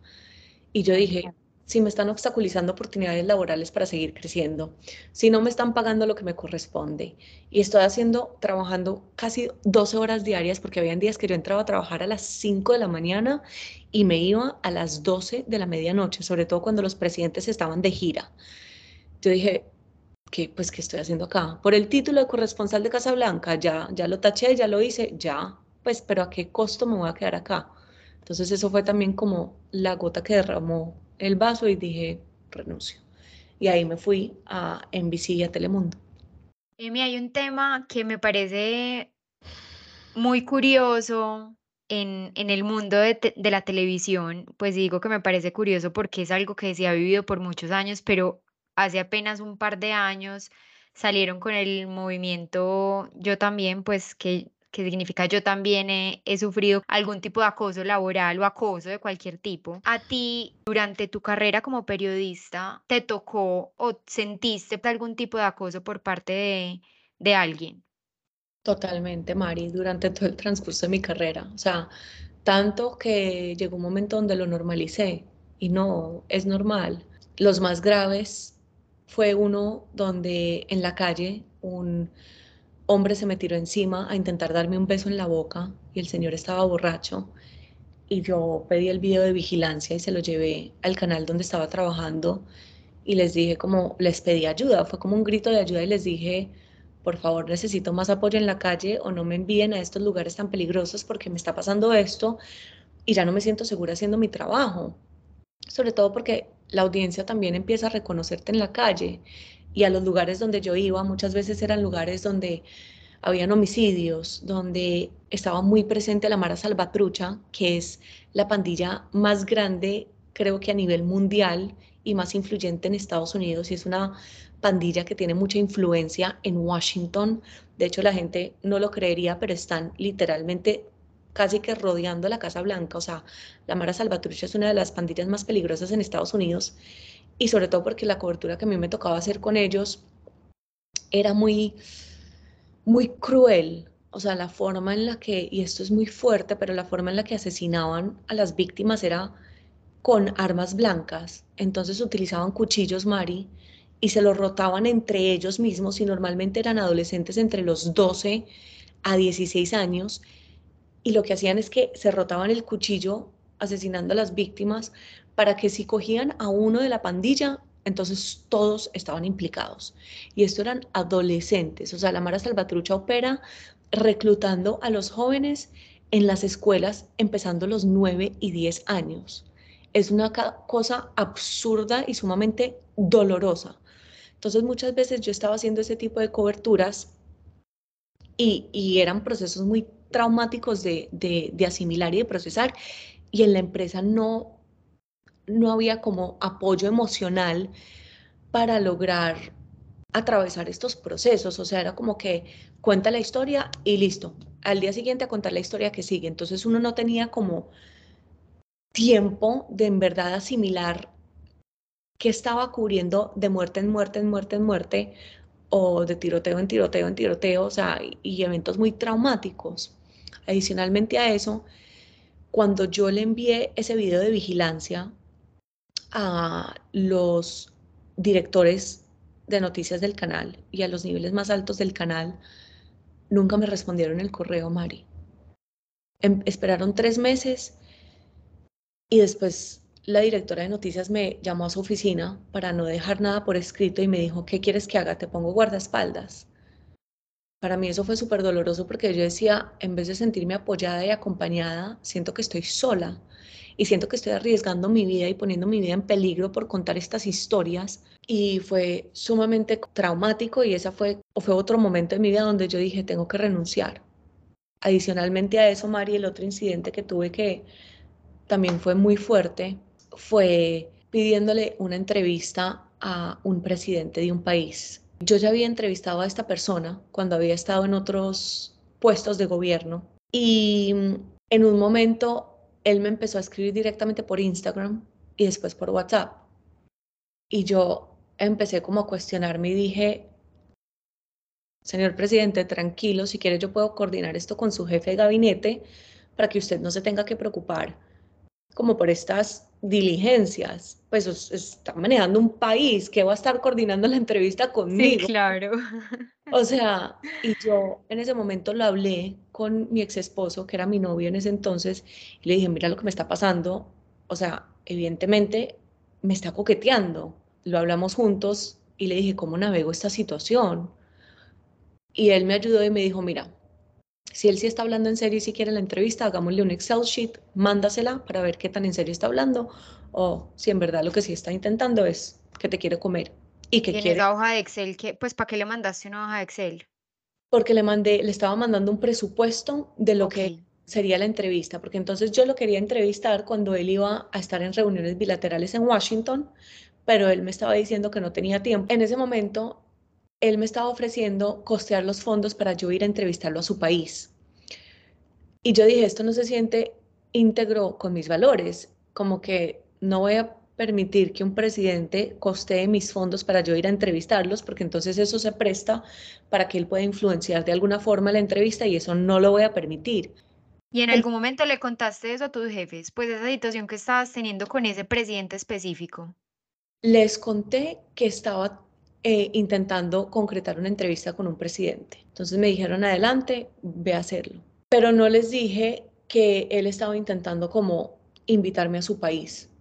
Y yo dije, si me están obstaculizando oportunidades laborales para seguir creciendo, si no me están pagando lo que me corresponde y estoy haciendo, trabajando casi 12 horas diarias, porque había días que yo entraba a trabajar a las 5 de la mañana y me iba a las 12 de la medianoche, sobre todo cuando los presidentes estaban de gira yo dije, ¿qué, pues, ¿qué estoy haciendo acá? Por el título de corresponsal de Casablanca, ya, ya lo taché, ya lo hice, ya, pues, pero ¿a qué costo me voy a quedar acá? Entonces eso fue también como la gota que derramó el vaso y dije, renuncio. Y ahí me fui a NBC y a Telemundo. Emi, hay un tema que me parece muy curioso en, en el mundo de, de, la televisión, pues digo que me parece curioso porque es algo que se ha vivido por muchos años, pero hace apenas un par de años salieron con el movimiento Yo también, pues que, que significa yo también he, he, sufrido algún tipo de acoso laboral o acoso de cualquier tipo. ¿A ti durante tu carrera como periodista te tocó o sentiste algún tipo de acoso por parte de, de alguien? Totalmente, Mari, durante todo el transcurso de mi carrera. O sea, tanto que llegó un momento donde lo normalicé y no es normal. Los más graves fue uno donde en la calle un hombre se me tiró encima a intentar darme un beso en la boca y el señor estaba borracho y yo pedí el video de vigilancia y se lo llevé al canal donde estaba trabajando y les dije como les pedí ayuda, fue como un grito de ayuda y les dije, por favor necesito más apoyo en la calle o no me envíen a estos lugares tan peligrosos porque me está pasando esto y ya no me siento segura haciendo mi trabajo. Sobre todo porque la audiencia también empieza a reconocerte en la calle y a los lugares donde yo iba muchas veces eran lugares donde habían homicidios, donde estaba muy presente la Mara Salvatrucha, que es la pandilla más grande, creo que a nivel mundial y más influyente en Estados Unidos, y es una pandilla que tiene mucha influencia en Washington. De hecho, la gente no lo creería, pero están literalmente casi que rodeando la Casa Blanca. O sea, la Mara Salvatrucha es una de las pandillas más peligrosas en Estados Unidos y sobre todo porque la cobertura que a mí me tocaba hacer con ellos era muy, muy cruel. O sea, la forma en la que, y esto es muy fuerte, pero la forma en la que asesinaban a las víctimas era con armas blancas. Entonces utilizaban cuchillos, Mari, y se los rotaban entre ellos mismos y normalmente eran adolescentes entre los 12 a 16 años y lo que hacían es que se rotaban el cuchillo asesinando a las víctimas para que si cogían a uno de la pandilla, entonces todos estaban implicados. Y esto eran adolescentes, o sea, la Mara Salvatrucha opera reclutando a los jóvenes en las escuelas empezando los 9 y 10 años. Es una cosa absurda y sumamente dolorosa. Entonces muchas veces yo estaba haciendo ese tipo de coberturas y, eran procesos muy traumáticos de, de, asimilar y de procesar y en la empresa no, no había como apoyo emocional para lograr atravesar estos procesos, o sea, era como que cuenta la historia y listo, al día siguiente a contar la historia que sigue, entonces uno no tenía como tiempo de en verdad asimilar qué estaba cubriendo de muerte en muerte, en muerte, en muerte, o de tiroteo en tiroteo en tiroteo, o sea, y eventos muy traumáticos. Adicionalmente a eso, cuando yo le envié ese video de vigilancia a los directores de noticias del canal y a los niveles más altos del canal, nunca me respondieron el correo, Mari. Em, esperaron tres meses y después la directora de noticias me llamó a su oficina para no dejar nada por escrito y me dijo, ¿qué quieres que haga? Te pongo guardaespaldas. Para mí eso fue súper doloroso porque yo decía, en vez de sentirme apoyada y acompañada, siento que estoy sola y siento que estoy arriesgando mi vida y poniendo mi vida en peligro por contar estas historias. Y fue sumamente traumático y esa fue, fue otro momento en mi vida donde yo dije, tengo que renunciar. Adicionalmente a eso, Mari, el otro incidente que tuve que también fue muy fuerte fue pidiéndole una entrevista a un presidente de un país. Yo ya había entrevistado a esta persona cuando había estado en otros puestos de gobierno y mm, en un momento él me empezó a escribir directamente por Instagram y después por WhatsApp. Y yo empecé como a cuestionarme y dije, señor presidente, tranquilo, si quiere yo puedo coordinar esto con su jefe de gabinete para que usted no se tenga que preocupar como por estas diligencias, pues está manejando un país que va a estar coordinando la entrevista conmigo. Sí, claro. O sea, y yo en ese momento lo hablé con mi ex esposo, que era mi novio en ese entonces, y le dije, mira lo que me está pasando, o sea, evidentemente me está coqueteando. Lo hablamos juntos y le dije, ¿cómo navego esta situación? Y él me ayudó y me dijo, mira, si él sí está hablando en serio y si quiere la entrevista, hagámosle un Excel sheet, mándasela para ver qué tan en serio está hablando o si en verdad lo que sí está intentando es que te quiere comer y que quiere. la hoja de Excel? que pues ¿para qué le mandaste una hoja de Excel? Porque le mandé, le estaba mandando un presupuesto de lo que sería la entrevista, porque entonces yo lo quería entrevistar cuando él iba a estar en reuniones bilaterales en Washington, pero él me estaba diciendo que no tenía tiempo. En ese momento él me estaba ofreciendo costear los fondos para yo ir a entrevistarlo a su país. Y yo dije, esto no se siente íntegro con mis valores, como que no voy a permitir que un presidente costee mis fondos para yo ir a entrevistarlos, porque entonces eso se presta para que él pueda influenciar de alguna forma la entrevista y eso no lo voy a permitir. ¿Y en algún momento le contaste eso a tus jefes? Pues esa situación que estabas teniendo con ese presidente específico. Les conté que estaba eh, intentando concretar una entrevista con un presidente. Entonces me dijeron, adelante, ve a hacerlo. Pero no les dije que él estaba intentando como invitarme a su país.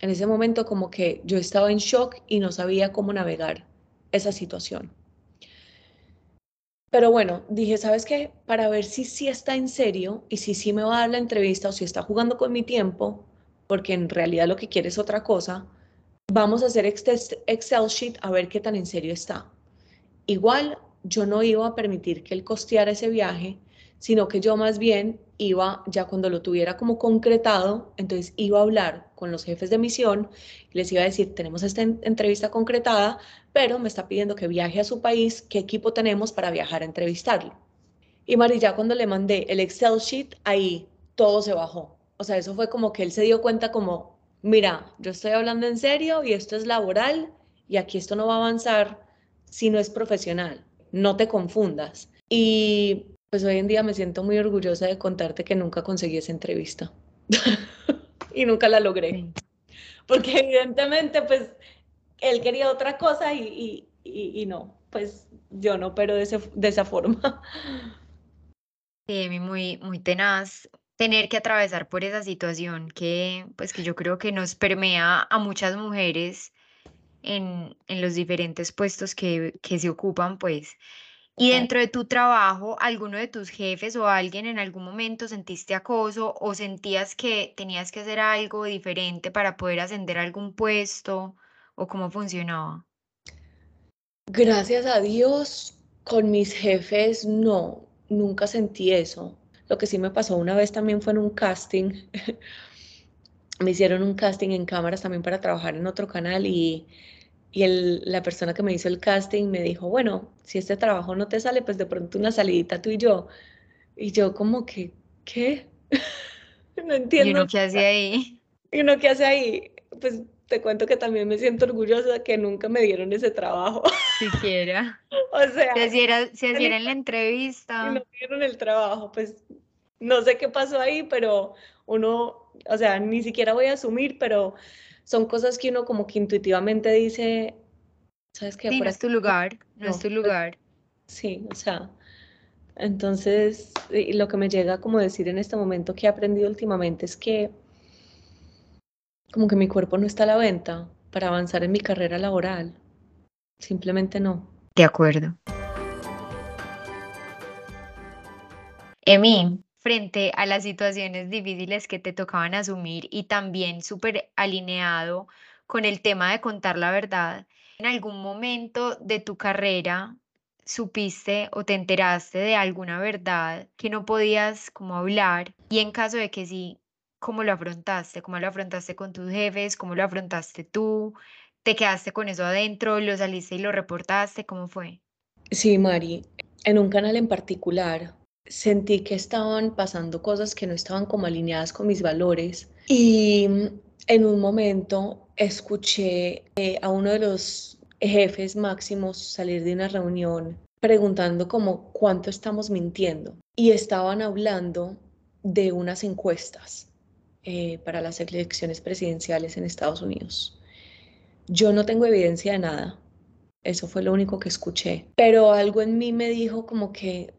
En ese momento como que yo estaba en shock y no sabía cómo navegar esa situación. Pero bueno, dije, ¿sabes qué? Para ver si sí está en serio y si sí me va a dar la entrevista o si está jugando con mi tiempo, porque en realidad lo que quiere es otra cosa, vamos a hacer Excel sheet a ver qué tan en serio está. Igual yo no iba a permitir que él costeara ese viaje, sino que yo más bien iba, ya cuando lo tuviera como concretado, entonces iba a hablar con los jefes de misión y les iba a decir, tenemos esta entrevista concretada, pero me está pidiendo que viaje a su país, qué equipo tenemos para viajar a entrevistarlo. Y Mari, ya cuando le mandé el Excel sheet, ahí todo se bajó. O sea, eso fue como que él se dio cuenta como, mira, yo estoy hablando en serio y esto es laboral y aquí esto no va a avanzar si no es profesional. No te confundas. Y pues hoy en día me siento muy orgullosa de contarte que nunca conseguí esa entrevista y nunca la logré. Porque evidentemente pues él quería otra cosa y, no, pues yo no, pero de, de esa forma. Sí, muy, muy tenaz tener que atravesar por esa situación que, pues, que yo creo que nos permea a muchas mujeres en, en los diferentes puestos que, que se ocupan, pues. Y dentro de tu trabajo, ¿alguno de tus jefes o alguien en algún momento sentiste acoso o sentías que tenías que hacer algo diferente para poder ascender a algún puesto o cómo funcionaba? Gracias a Dios, Con mis jefes no, nunca sentí eso. Lo que sí me pasó una vez también fue en un casting. me hicieron un casting en cámaras también para trabajar en otro canal y, y la persona que me hizo el casting me dijo, bueno, si este trabajo no te sale, pues de pronto una salidita tú y yo. Y yo como que, ¿qué? no entiendo. ¿Y uno qué hace ahí? ¿Y uno qué hace ahí? Pues te cuento que también me siento orgullosa de que nunca me dieron ese trabajo. Siquiera. o sea. Si hiciera, si en la entrevista. Y no dieron el trabajo, pues no sé qué pasó ahí, pero uno, o sea, ni siquiera voy a asumir, pero son cosas que uno como que intuitivamente dice, ¿sabes qué? Sí, no es tu lugar, no, es tu lugar. Sí, o sea, entonces, lo que me llega como decir en este momento que he aprendido últimamente es que como que mi cuerpo no está a la venta para avanzar en mi carrera laboral. Simplemente no. De acuerdo. Emi, frente a las situaciones difíciles que te tocaban asumir y también súper alineado con el tema de contar la verdad, ¿en algún momento de tu carrera supiste o te enteraste de alguna verdad que no podías como hablar? Y en caso de que sí, ¿cómo lo afrontaste? ¿Cómo lo afrontaste con tus jefes? ¿Cómo lo afrontaste tú? ¿Te quedaste con eso adentro? ¿Lo saliste y lo reportaste? ¿Cómo fue? Sí, Mari. En un canal en particular sentí que estaban pasando cosas que no estaban como alineadas con mis valores y en un momento escuché eh, a uno de los jefes máximos salir de una reunión preguntando como cuánto estamos mintiendo y estaban hablando de unas encuestas eh, para las elecciones presidenciales en Estados Unidos. Yo no tengo evidencia de nada, eso fue lo único que escuché, pero algo en mí me dijo como que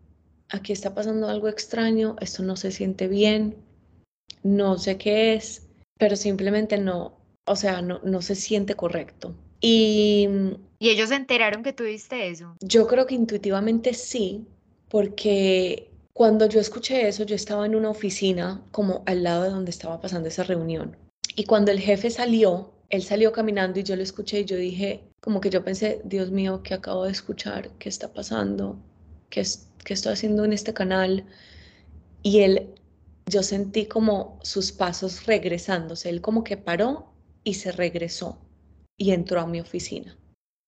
aquí está pasando algo extraño, esto no se siente bien, no sé qué es, pero simplemente no, o sea, no, no se siente correcto. Y, ¿Y ellos se enteraron que tuviste eso? Yo creo que intuitivamente sí, porque cuando yo escuché eso, yo estaba en una oficina como al lado de donde estaba pasando esa reunión. Y cuando el jefe salió, él salió caminando y yo lo escuché y yo dije, como que yo pensé, Dios mío, ¿qué acabo de escuchar? ¿Qué está pasando? ¿Qué, qué estoy haciendo en este canal? Y él, yo sentí como sus pasos regresándose. Él como que paró y se regresó y entró a mi oficina.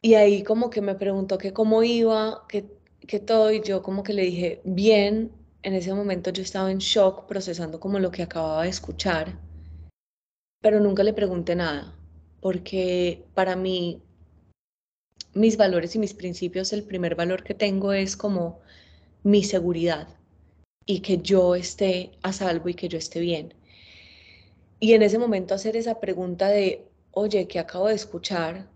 Y ahí como que me preguntó que cómo iba, que que todo y yo como que le dije, bien, en ese momento yo estaba en shock procesando como lo que acababa de escuchar, pero nunca le pregunté nada, porque para mí mis valores y mis principios, el primer valor que tengo es como mi seguridad y que yo esté a salvo y que yo esté bien. Y en ese momento hacer esa pregunta de, oye, ¿qué acabo de escuchar?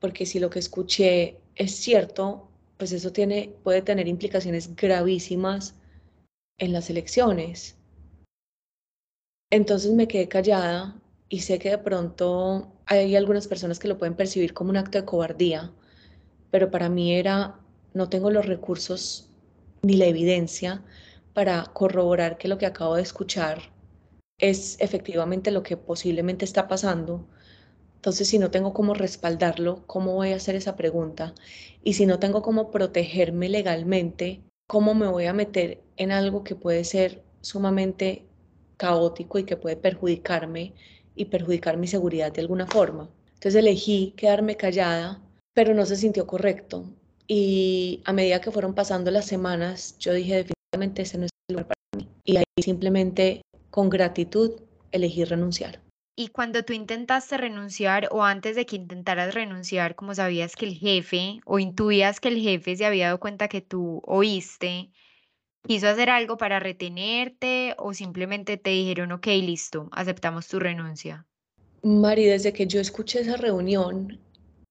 Porque si lo que escuché es cierto, pues eso tiene, puede tener implicaciones gravísimas en las elecciones. Entonces me quedé callada y sé que de pronto hay algunas personas que lo pueden percibir como un acto de cobardía, pero para mí era, no tengo los recursos ni la evidencia para corroborar que lo que acabo de escuchar es efectivamente lo que posiblemente está pasando entonces, si no tengo cómo respaldarlo, ¿cómo voy a hacer esa pregunta? Y si no tengo cómo protegerme legalmente, ¿cómo me voy a meter en algo que puede ser sumamente caótico y que puede perjudicarme y perjudicar mi seguridad de alguna forma? Entonces elegí quedarme callada, pero no se sintió correcto. Y a medida que fueron pasando las semanas, yo dije definitivamente ese no es el lugar para mí. Y ahí simplemente con gratitud elegí renunciar. Y cuando tú intentaste renunciar o antes de que intentaras renunciar, como sabías que el jefe o intuías que el jefe se había dado cuenta que tú oíste, ¿quiso hacer algo para retenerte o simplemente te dijeron, ok, listo, aceptamos tu renuncia? Mari, desde que yo escuché esa reunión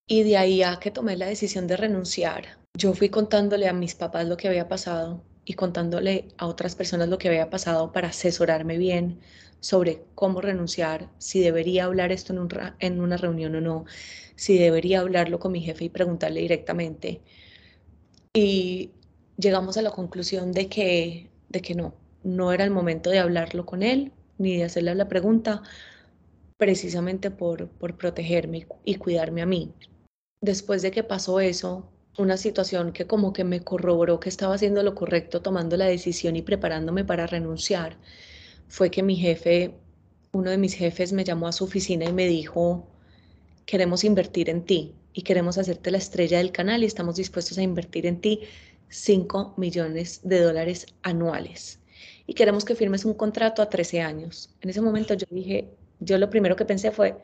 y de ahí a que tomé la decisión de renunciar, yo fui contándole a mis papás lo que había pasado y contándole a otras personas lo que había pasado para asesorarme bien sobre cómo renunciar, si debería hablar esto en, una reunión o no, si debería hablarlo con mi jefe y preguntarle directamente. Y llegamos a la conclusión de que, de que no, no era el momento de hablarlo con él ni de hacerle la pregunta, precisamente por, por protegerme y cuidarme a mí. Después de que pasó eso, una situación que como que me corroboró que estaba haciendo lo correcto tomando la decisión y preparándome para renunciar fue que mi jefe, uno de mis jefes me llamó a su oficina y me dijo, queremos invertir en ti y queremos hacerte la estrella del canal y estamos dispuestos a invertir en ti 5 millones de dólares anuales. Y queremos que firmes un contrato a 13 años. En ese momento yo dije, yo lo primero que pensé fue,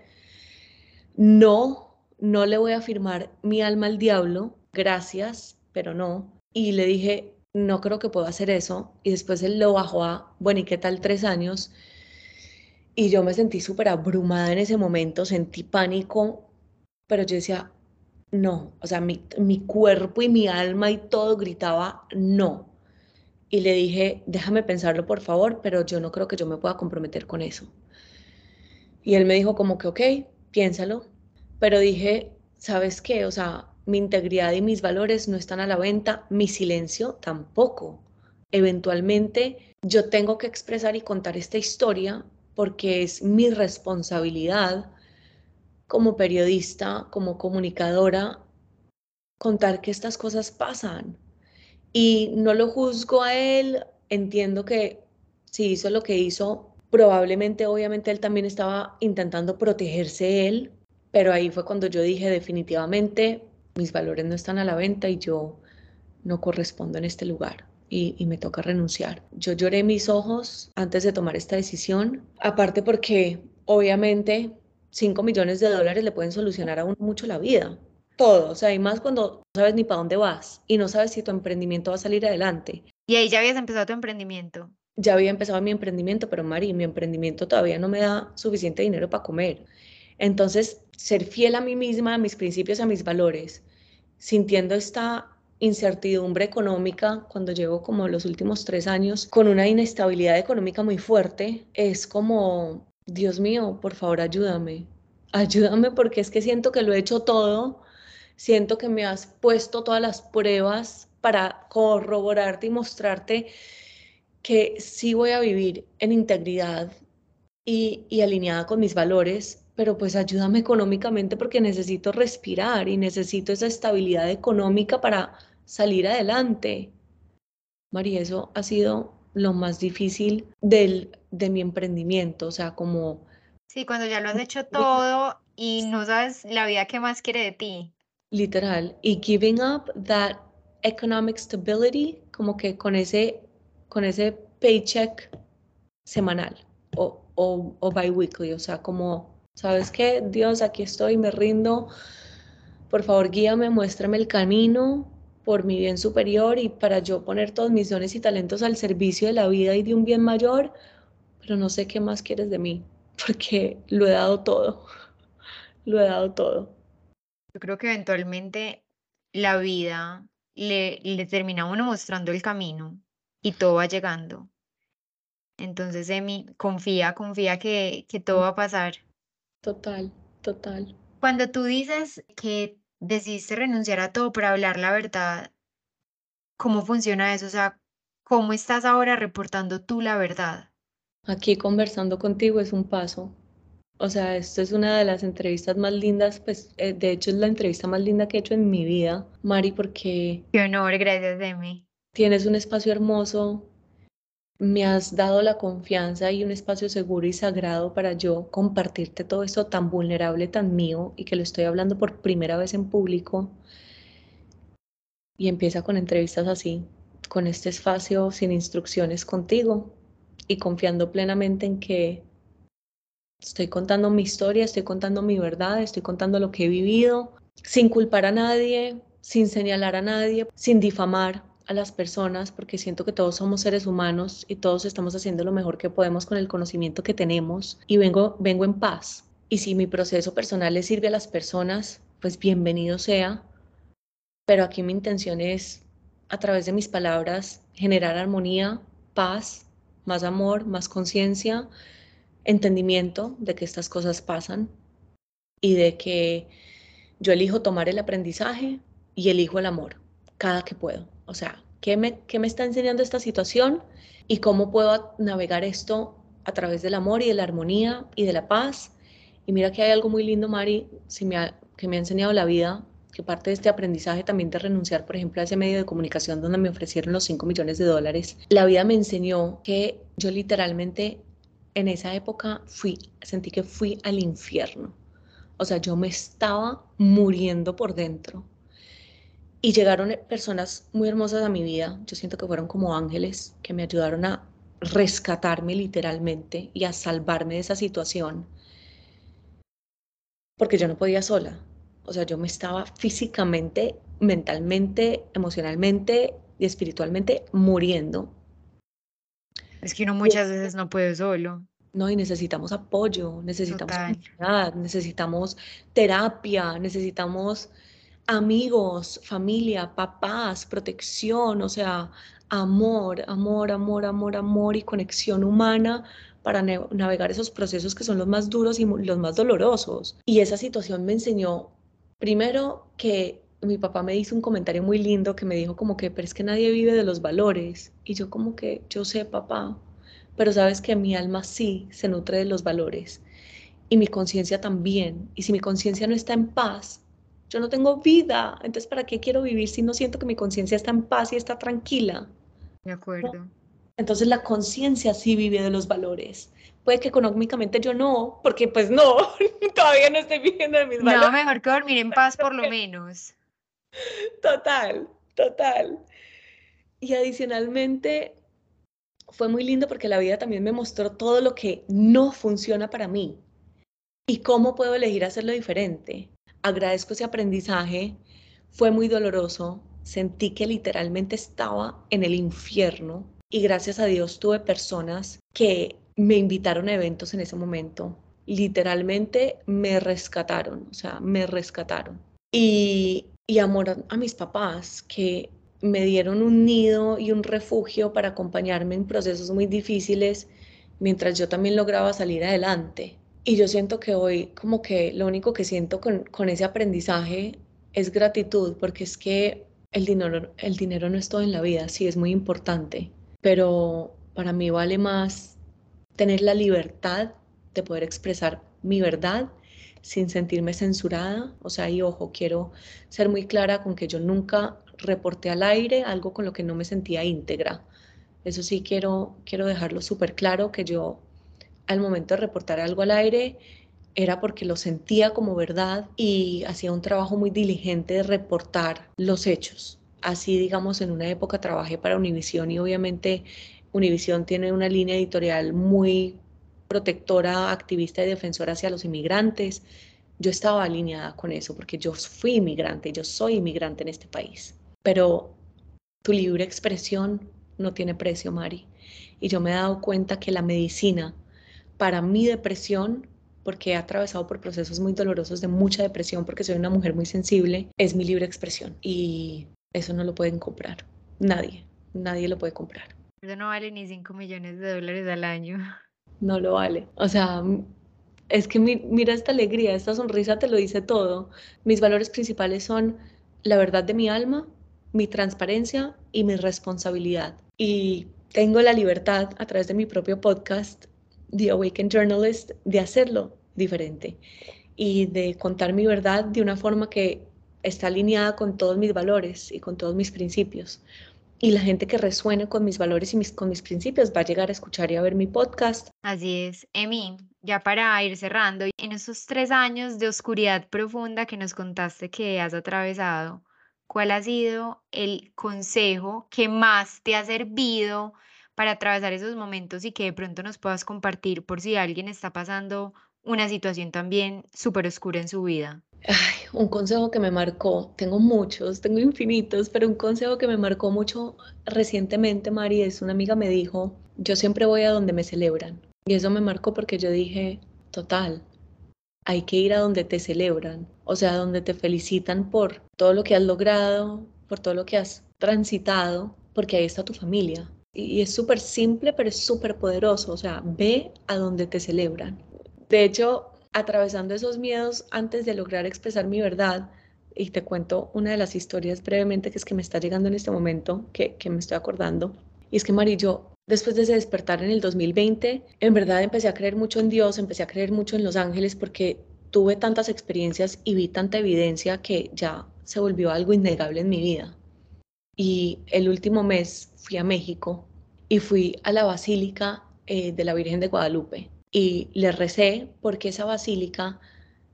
no, no le voy a firmar mi alma al diablo, gracias, pero no. Y le dije, no creo que pueda hacer eso. Y después él lo bajó a, bueno, ¿y qué tal tres años? Y yo me sentí súper abrumada en ese momento, sentí pánico, pero yo decía, no, o sea, mi, mi cuerpo y mi alma y todo gritaba, no. Y le dije, déjame pensarlo por favor, pero yo no creo que yo me pueda comprometer con eso. Y él me dijo como que, ok, piénsalo. Pero dije, ¿sabes qué? O sea, mi integridad y mis valores no están a la venta, mi silencio tampoco. Eventualmente yo tengo que expresar y contar esta historia porque es mi responsabilidad como periodista, como comunicadora, contar que estas cosas pasan. Y no lo juzgo a él, entiendo que si hizo lo que hizo, probablemente, obviamente, él también estaba intentando protegerse él, pero ahí fue cuando yo dije definitivamente, mis valores no están a la venta y yo no correspondo en este lugar. Y, me toca renunciar. Yo lloré mis ojos antes de tomar esta decisión, aparte porque obviamente 5 millones de dólares le pueden solucionar a uno mucho la vida, todo, o sea, y más cuando no sabes ni para dónde vas y no sabes si tu emprendimiento va a salir adelante. Y ahí ya habías empezado tu emprendimiento. Ya había empezado mi emprendimiento, pero Mari, mi emprendimiento todavía no me da suficiente dinero para comer. Entonces, ser fiel a mí misma, a mis principios, a mis valores, sintiendo esta incertidumbre económica cuando llevo como los últimos tres años con una inestabilidad económica muy fuerte, es como, Dios mío, por favor ayúdame, ayúdame porque es que siento que lo he hecho todo, siento que me has puesto todas las pruebas para corroborarte y mostrarte que sí voy a vivir en integridad y, y alineada con mis valores, pero pues ayúdame económicamente porque necesito respirar y necesito esa estabilidad económica para salir adelante. María, eso ha sido lo más difícil del, de mi emprendimiento, o sea, como... Sí, cuando ya lo has hecho todo y no sabes la vida que más quiere de ti. Literal, y giving up that economic stability, como que con ese, con ese paycheck semanal o, o, o biweekly, o sea, como ¿Sabes qué? Dios, aquí estoy, me rindo. Por favor, guíame, muéstrame el camino por mi bien superior y para yo poner todos mis dones y talentos al servicio de la vida y de un bien mayor, pero no sé qué más quieres de mí, porque lo he dado todo, lo he dado todo. Yo creo que eventualmente la vida le, le termina uno mostrando el camino y todo va llegando. Entonces, Emi, confía, confía que, que todo va a pasar. Total, total. Cuando tú dices que decidiste renunciar a todo para hablar la verdad, ¿cómo funciona eso? O sea, ¿cómo estás ahora reportando tú la verdad? Aquí conversando contigo es un paso. O sea, esto es una de las entrevistas más lindas, pues eh, de hecho es la entrevista más linda que he hecho en mi vida, Mari, porque... Qué honor, gracias, Demi. Tienes un espacio hermoso, me has dado la confianza y un espacio seguro y sagrado para yo compartirte todo esto tan vulnerable, tan mío y que lo estoy hablando por primera vez en público. Y empieza con entrevistas así, con este espacio sin instrucciones contigo y confiando plenamente en que estoy contando mi historia, estoy contando mi verdad, estoy contando lo que he vivido, sin culpar a nadie, sin señalar a nadie, sin difamar, a las personas porque siento que todos somos seres humanos y todos estamos haciendo lo mejor que podemos con el conocimiento que tenemos y vengo, vengo en paz. Y si mi proceso personal le sirve a las personas, pues bienvenido sea. Pero aquí mi intención es, a través de mis palabras, generar armonía, paz, más amor, más conciencia, entendimiento de que estas cosas pasan y de que yo elijo tomar el aprendizaje y elijo el amor cada que puedo. O sea, ¿qué me, qué me está enseñando esta situación y cómo puedo navegar esto a través del amor y de la armonía y de la paz? Y mira que hay algo muy lindo, Mari, si me que me ha enseñado la vida que parte de este aprendizaje también de renunciar, por ejemplo, a ese medio de comunicación donde me ofrecieron los 5 millones de dólares, la vida me enseñó que yo literalmente en esa época fui, sentí que fui al infierno. O sea, yo me estaba muriendo por dentro. Y llegaron personas muy hermosas a mi vida, yo siento que fueron como ángeles que me ayudaron a rescatarme literalmente y a salvarme de esa situación, porque yo no podía sola. O sea, yo me estaba físicamente, mentalmente, emocionalmente y espiritualmente muriendo. Es que uno muchas veces no puede solo. No, y necesitamos apoyo, necesitamos necesitamos terapia, necesitamos amigos, familia, papás, protección, o sea, amor, amor, amor, amor, amor y conexión humana para navegar esos procesos que son los más duros y los más dolorosos. Y esa situación me enseñó, primero, que mi papá me hizo un comentario muy lindo que me dijo como que, pero es que nadie vive de los valores. Y yo como que, yo sé, papá, pero sabes que mi alma sí se nutre de los valores y mi conciencia también. Y si mi conciencia no está en paz, yo no tengo vida. Entonces, ¿para qué quiero vivir si no siento que mi conciencia está en paz y está tranquila? De acuerdo. Entonces la conciencia sí vive de los valores. Puede que económicamente yo no, porque pues no, todavía no estoy viviendo de mis valores. No, mejor que dormir en paz por lo menos. Total, total. Y adicionalmente fue muy lindo porque la vida también me mostró todo lo que no funciona para mí y cómo puedo elegir hacerlo diferente. Agradezco ese aprendizaje, fue muy doloroso, sentí que literalmente estaba en el infierno y gracias a Dios tuve personas que me invitaron a eventos en ese momento. Literalmente me rescataron, o sea, me rescataron. Y, y amor a mis papás que me dieron un nido y un refugio para acompañarme en procesos muy difíciles mientras yo también lograba salir adelante. Y yo siento que hoy como que lo único que siento con, con ese aprendizaje es gratitud, porque es que el dinero, el dinero no es todo en la vida, sí es muy importante, pero para mí vale más tener la libertad de poder expresar mi verdad sin sentirme censurada. O sea, y ojo, quiero ser muy clara con que yo nunca reporté al aire algo con lo que no me sentía íntegra. Eso sí quiero, quiero dejarlo súper claro que yo al momento de reportar algo al aire era porque lo sentía como verdad y hacía un trabajo muy diligente de reportar los hechos así digamos en una época trabajé para Univisión y obviamente Univisión tiene una línea editorial muy protectora, activista y defensora hacia los inmigrantes. Yo estaba alineada con eso porque yo fui inmigrante, yo soy inmigrante en este país. Pero tu libre expresión no tiene precio, Mari. Y yo me he dado cuenta que la medicina para mi depresión, porque he atravesado por procesos muy dolorosos de mucha depresión, porque soy una mujer muy sensible, es mi libre expresión. Y eso no lo pueden comprar. Nadie, nadie lo puede comprar. Eso no vale ni 5 millones de dólares al año. No lo vale. O sea, es que mira esta alegría, esta sonrisa te lo dice todo. Mis valores principales son la verdad de mi alma, mi transparencia y mi responsabilidad. Y tengo la libertad a través de mi propio podcast, The Awakened Journalist, de hacerlo diferente y de contar mi verdad de una forma que está alineada con todos mis valores y con todos mis principios. Y la gente que resuene con mis valores y mis, con mis principios va a llegar a escuchar y a ver mi podcast. Así es. Emi, ya para ir cerrando, en esos tres años de oscuridad profunda que nos contaste que has atravesado, ¿cuál ha sido el consejo que más te ha servido para atravesar esos momentos y que de pronto nos puedas compartir por si alguien está pasando una situación también súper oscura en su vida? Ay, un consejo que me marcó, tengo muchos, tengo infinitos, pero un consejo que me marcó mucho recientemente, Mari, es una amiga me dijo, yo siempre voy a donde me celebran. Y eso me marcó porque yo dije, total, hay que ir a donde te celebran, o sea, donde te felicitan por todo lo que has logrado, por todo lo que has transitado, porque ahí está tu familia. Y, es súper simple, pero es súper poderoso, o sea, ve a donde te celebran. De hecho, atravesando esos miedos antes de lograr expresar mi verdad. Y te cuento una de las historias brevemente que es que me está llegando en este momento, que, que me estoy acordando. Y es que Mari, yo después de despertar en el 2020, en verdad empecé a creer mucho en Dios, empecé a creer mucho en los ángeles porque tuve tantas experiencias y vi tanta evidencia que ya se volvió algo innegable en mi vida. Y el último mes fui a México y fui a la Basílica eh, de la Virgen de Guadalupe. Y le recé porque esa basílica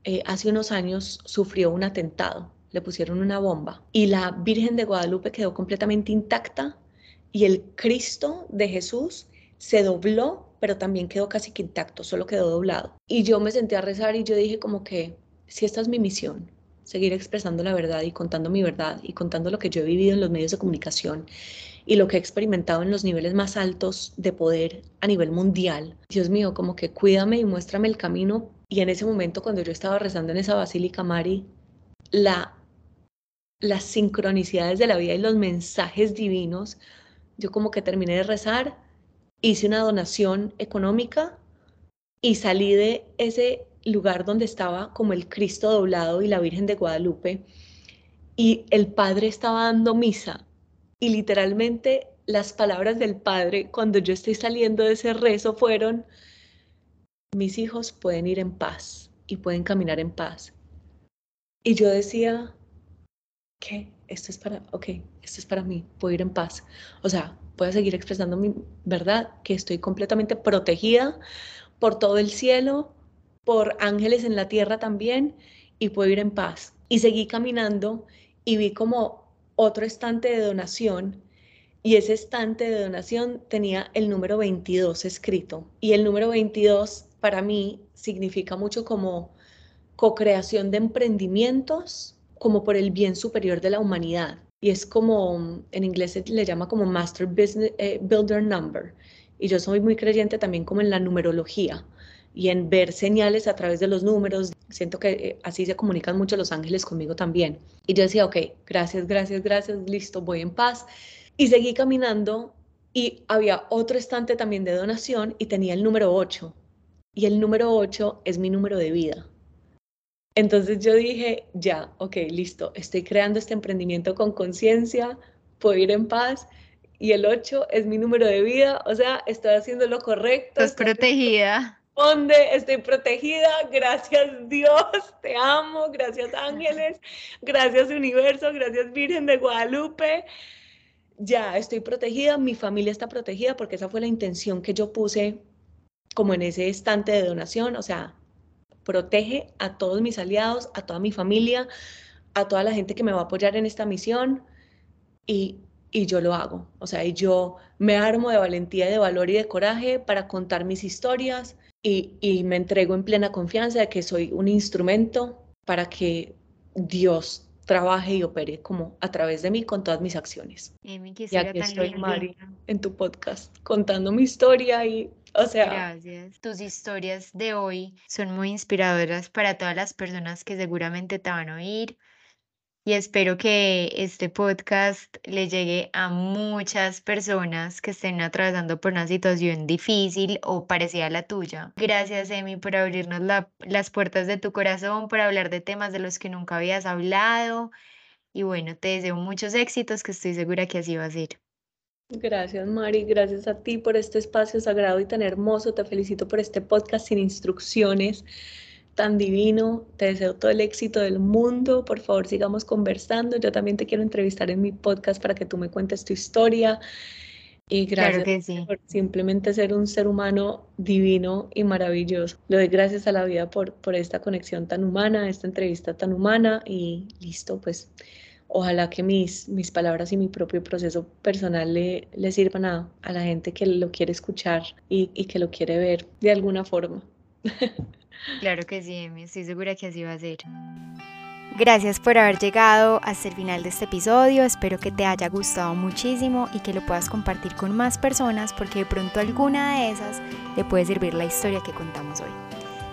eh, hace unos años sufrió un atentado, le pusieron una bomba y la Virgen de Guadalupe quedó completamente intacta y el Cristo de Jesús se dobló, pero también quedó casi que intacto, solo quedó doblado. Y yo me senté a rezar y yo dije como que si esta es mi misión, seguir expresando la verdad y contando mi verdad y contando lo que yo he vivido en los medios de comunicación y lo que he experimentado en los niveles más altos de poder a nivel mundial. Dios mío, como que cuídame y muéstrame el camino. Y en ese momento, cuando yo estaba rezando en esa basílica, Mari, la, las sincronicidades de la vida y los mensajes divinos, yo como que terminé de rezar, hice una donación económica y salí de ese lugar donde estaba como el Cristo doblado y la Virgen de Guadalupe y el Padre estaba dando misa y literalmente las palabras del Padre cuando yo estoy saliendo de ese rezo fueron, mis hijos pueden ir en paz y pueden caminar en paz. Y yo decía, ¿qué? Esto es para, ok, esto es para mí, puedo ir en paz. O sea, a seguir expresando mi verdad, que estoy completamente protegida por todo el cielo, por ángeles en la tierra también, y puedo ir en paz. Y seguí caminando y vi como otro estante de donación y ese estante de donación tenía el número 22 escrito. Y el número 22 para mí significa mucho como co-creación de emprendimientos, como por el bien superior de la humanidad. Y es como, en inglés se le llama como Master Business eh, Builder Number. Y yo soy muy creyente también como en la numerología y en ver señales a través de los números. Siento que eh, así se comunican mucho los ángeles conmigo también. Y yo decía, ok, gracias, gracias, gracias, listo, voy en paz. Y seguí caminando y había otro estante también de donación y tenía el número 8. Y el número 8 es mi número de vida. Entonces yo dije, ya, ok, listo, estoy creando este emprendimiento con conciencia, puedo ir en paz. Y el 8 es mi número de vida, o sea, estoy haciendo lo correcto. Estás protegida estoy protegida, gracias Dios, te amo, gracias ángeles, gracias universo, gracias Virgen de Guadalupe. Ya estoy protegida, mi familia está protegida porque esa fue la intención que yo puse como en ese estante de donación, o sea, protege a todos mis aliados, a toda mi familia, a toda la gente que me va a apoyar en esta misión y, y yo lo hago. O sea, y yo me armo de valentía, de valor y de coraje para contar mis historias, y, me entrego en plena confianza de que soy un instrumento para que Dios trabaje y opere como a través de mí con todas mis acciones. y aquí estoy, Mari, en tu podcast, contando mi historia y, o sea... Gracias. Tus historias de hoy son muy inspiradoras para todas las personas que seguramente te van a oír y espero que este podcast le llegue a muchas personas que estén atravesando por una situación difícil o parecida a la tuya. Gracias, Emi, por abrirnos las puertas de tu corazón, por hablar de temas de los que nunca habías hablado. Y bueno, te deseo muchos éxitos, que estoy segura que así va a ser. Gracias, Mari. Gracias a ti por este espacio sagrado y tan hermoso. Te felicito por este podcast sin instrucciones tan divino. Te deseo todo el éxito del mundo. Por favor, sigamos conversando. Yo también te quiero entrevistar en mi podcast para que tú me cuentes tu historia. Y gracias por simplemente ser un ser humano divino y maravilloso. Le doy gracias a la vida por, por esta conexión tan humana, esta entrevista tan humana y listo, pues ojalá que mis, mis palabras y mi propio proceso personal le, le sirvan a, a, la gente que lo quiere escuchar y, y que lo quiere ver de alguna forma. Claro que sí, Emi, estoy segura que así va a ser. Gracias por haber llegado hasta el final de este episodio, espero que te haya gustado muchísimo y que lo puedas compartir con más personas porque de pronto alguna de esas le puede servir la historia que contamos hoy.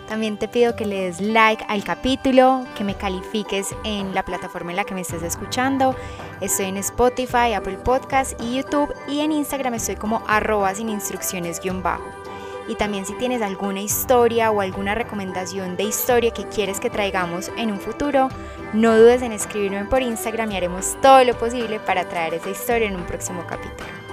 También te pido que le des like al capítulo, que me califiques en la plataforma en la que me estés escuchando. Estoy en Spotify, Apple Podcast y YouTube y en Instagram estoy como arroba sin instrucciones guion bajo. Y también si tienes alguna historia o alguna recomendación de historia que quieres que traigamos en un futuro, no dudes en escribirme por Instagram y haremos todo lo posible para traer esa historia en un próximo capítulo.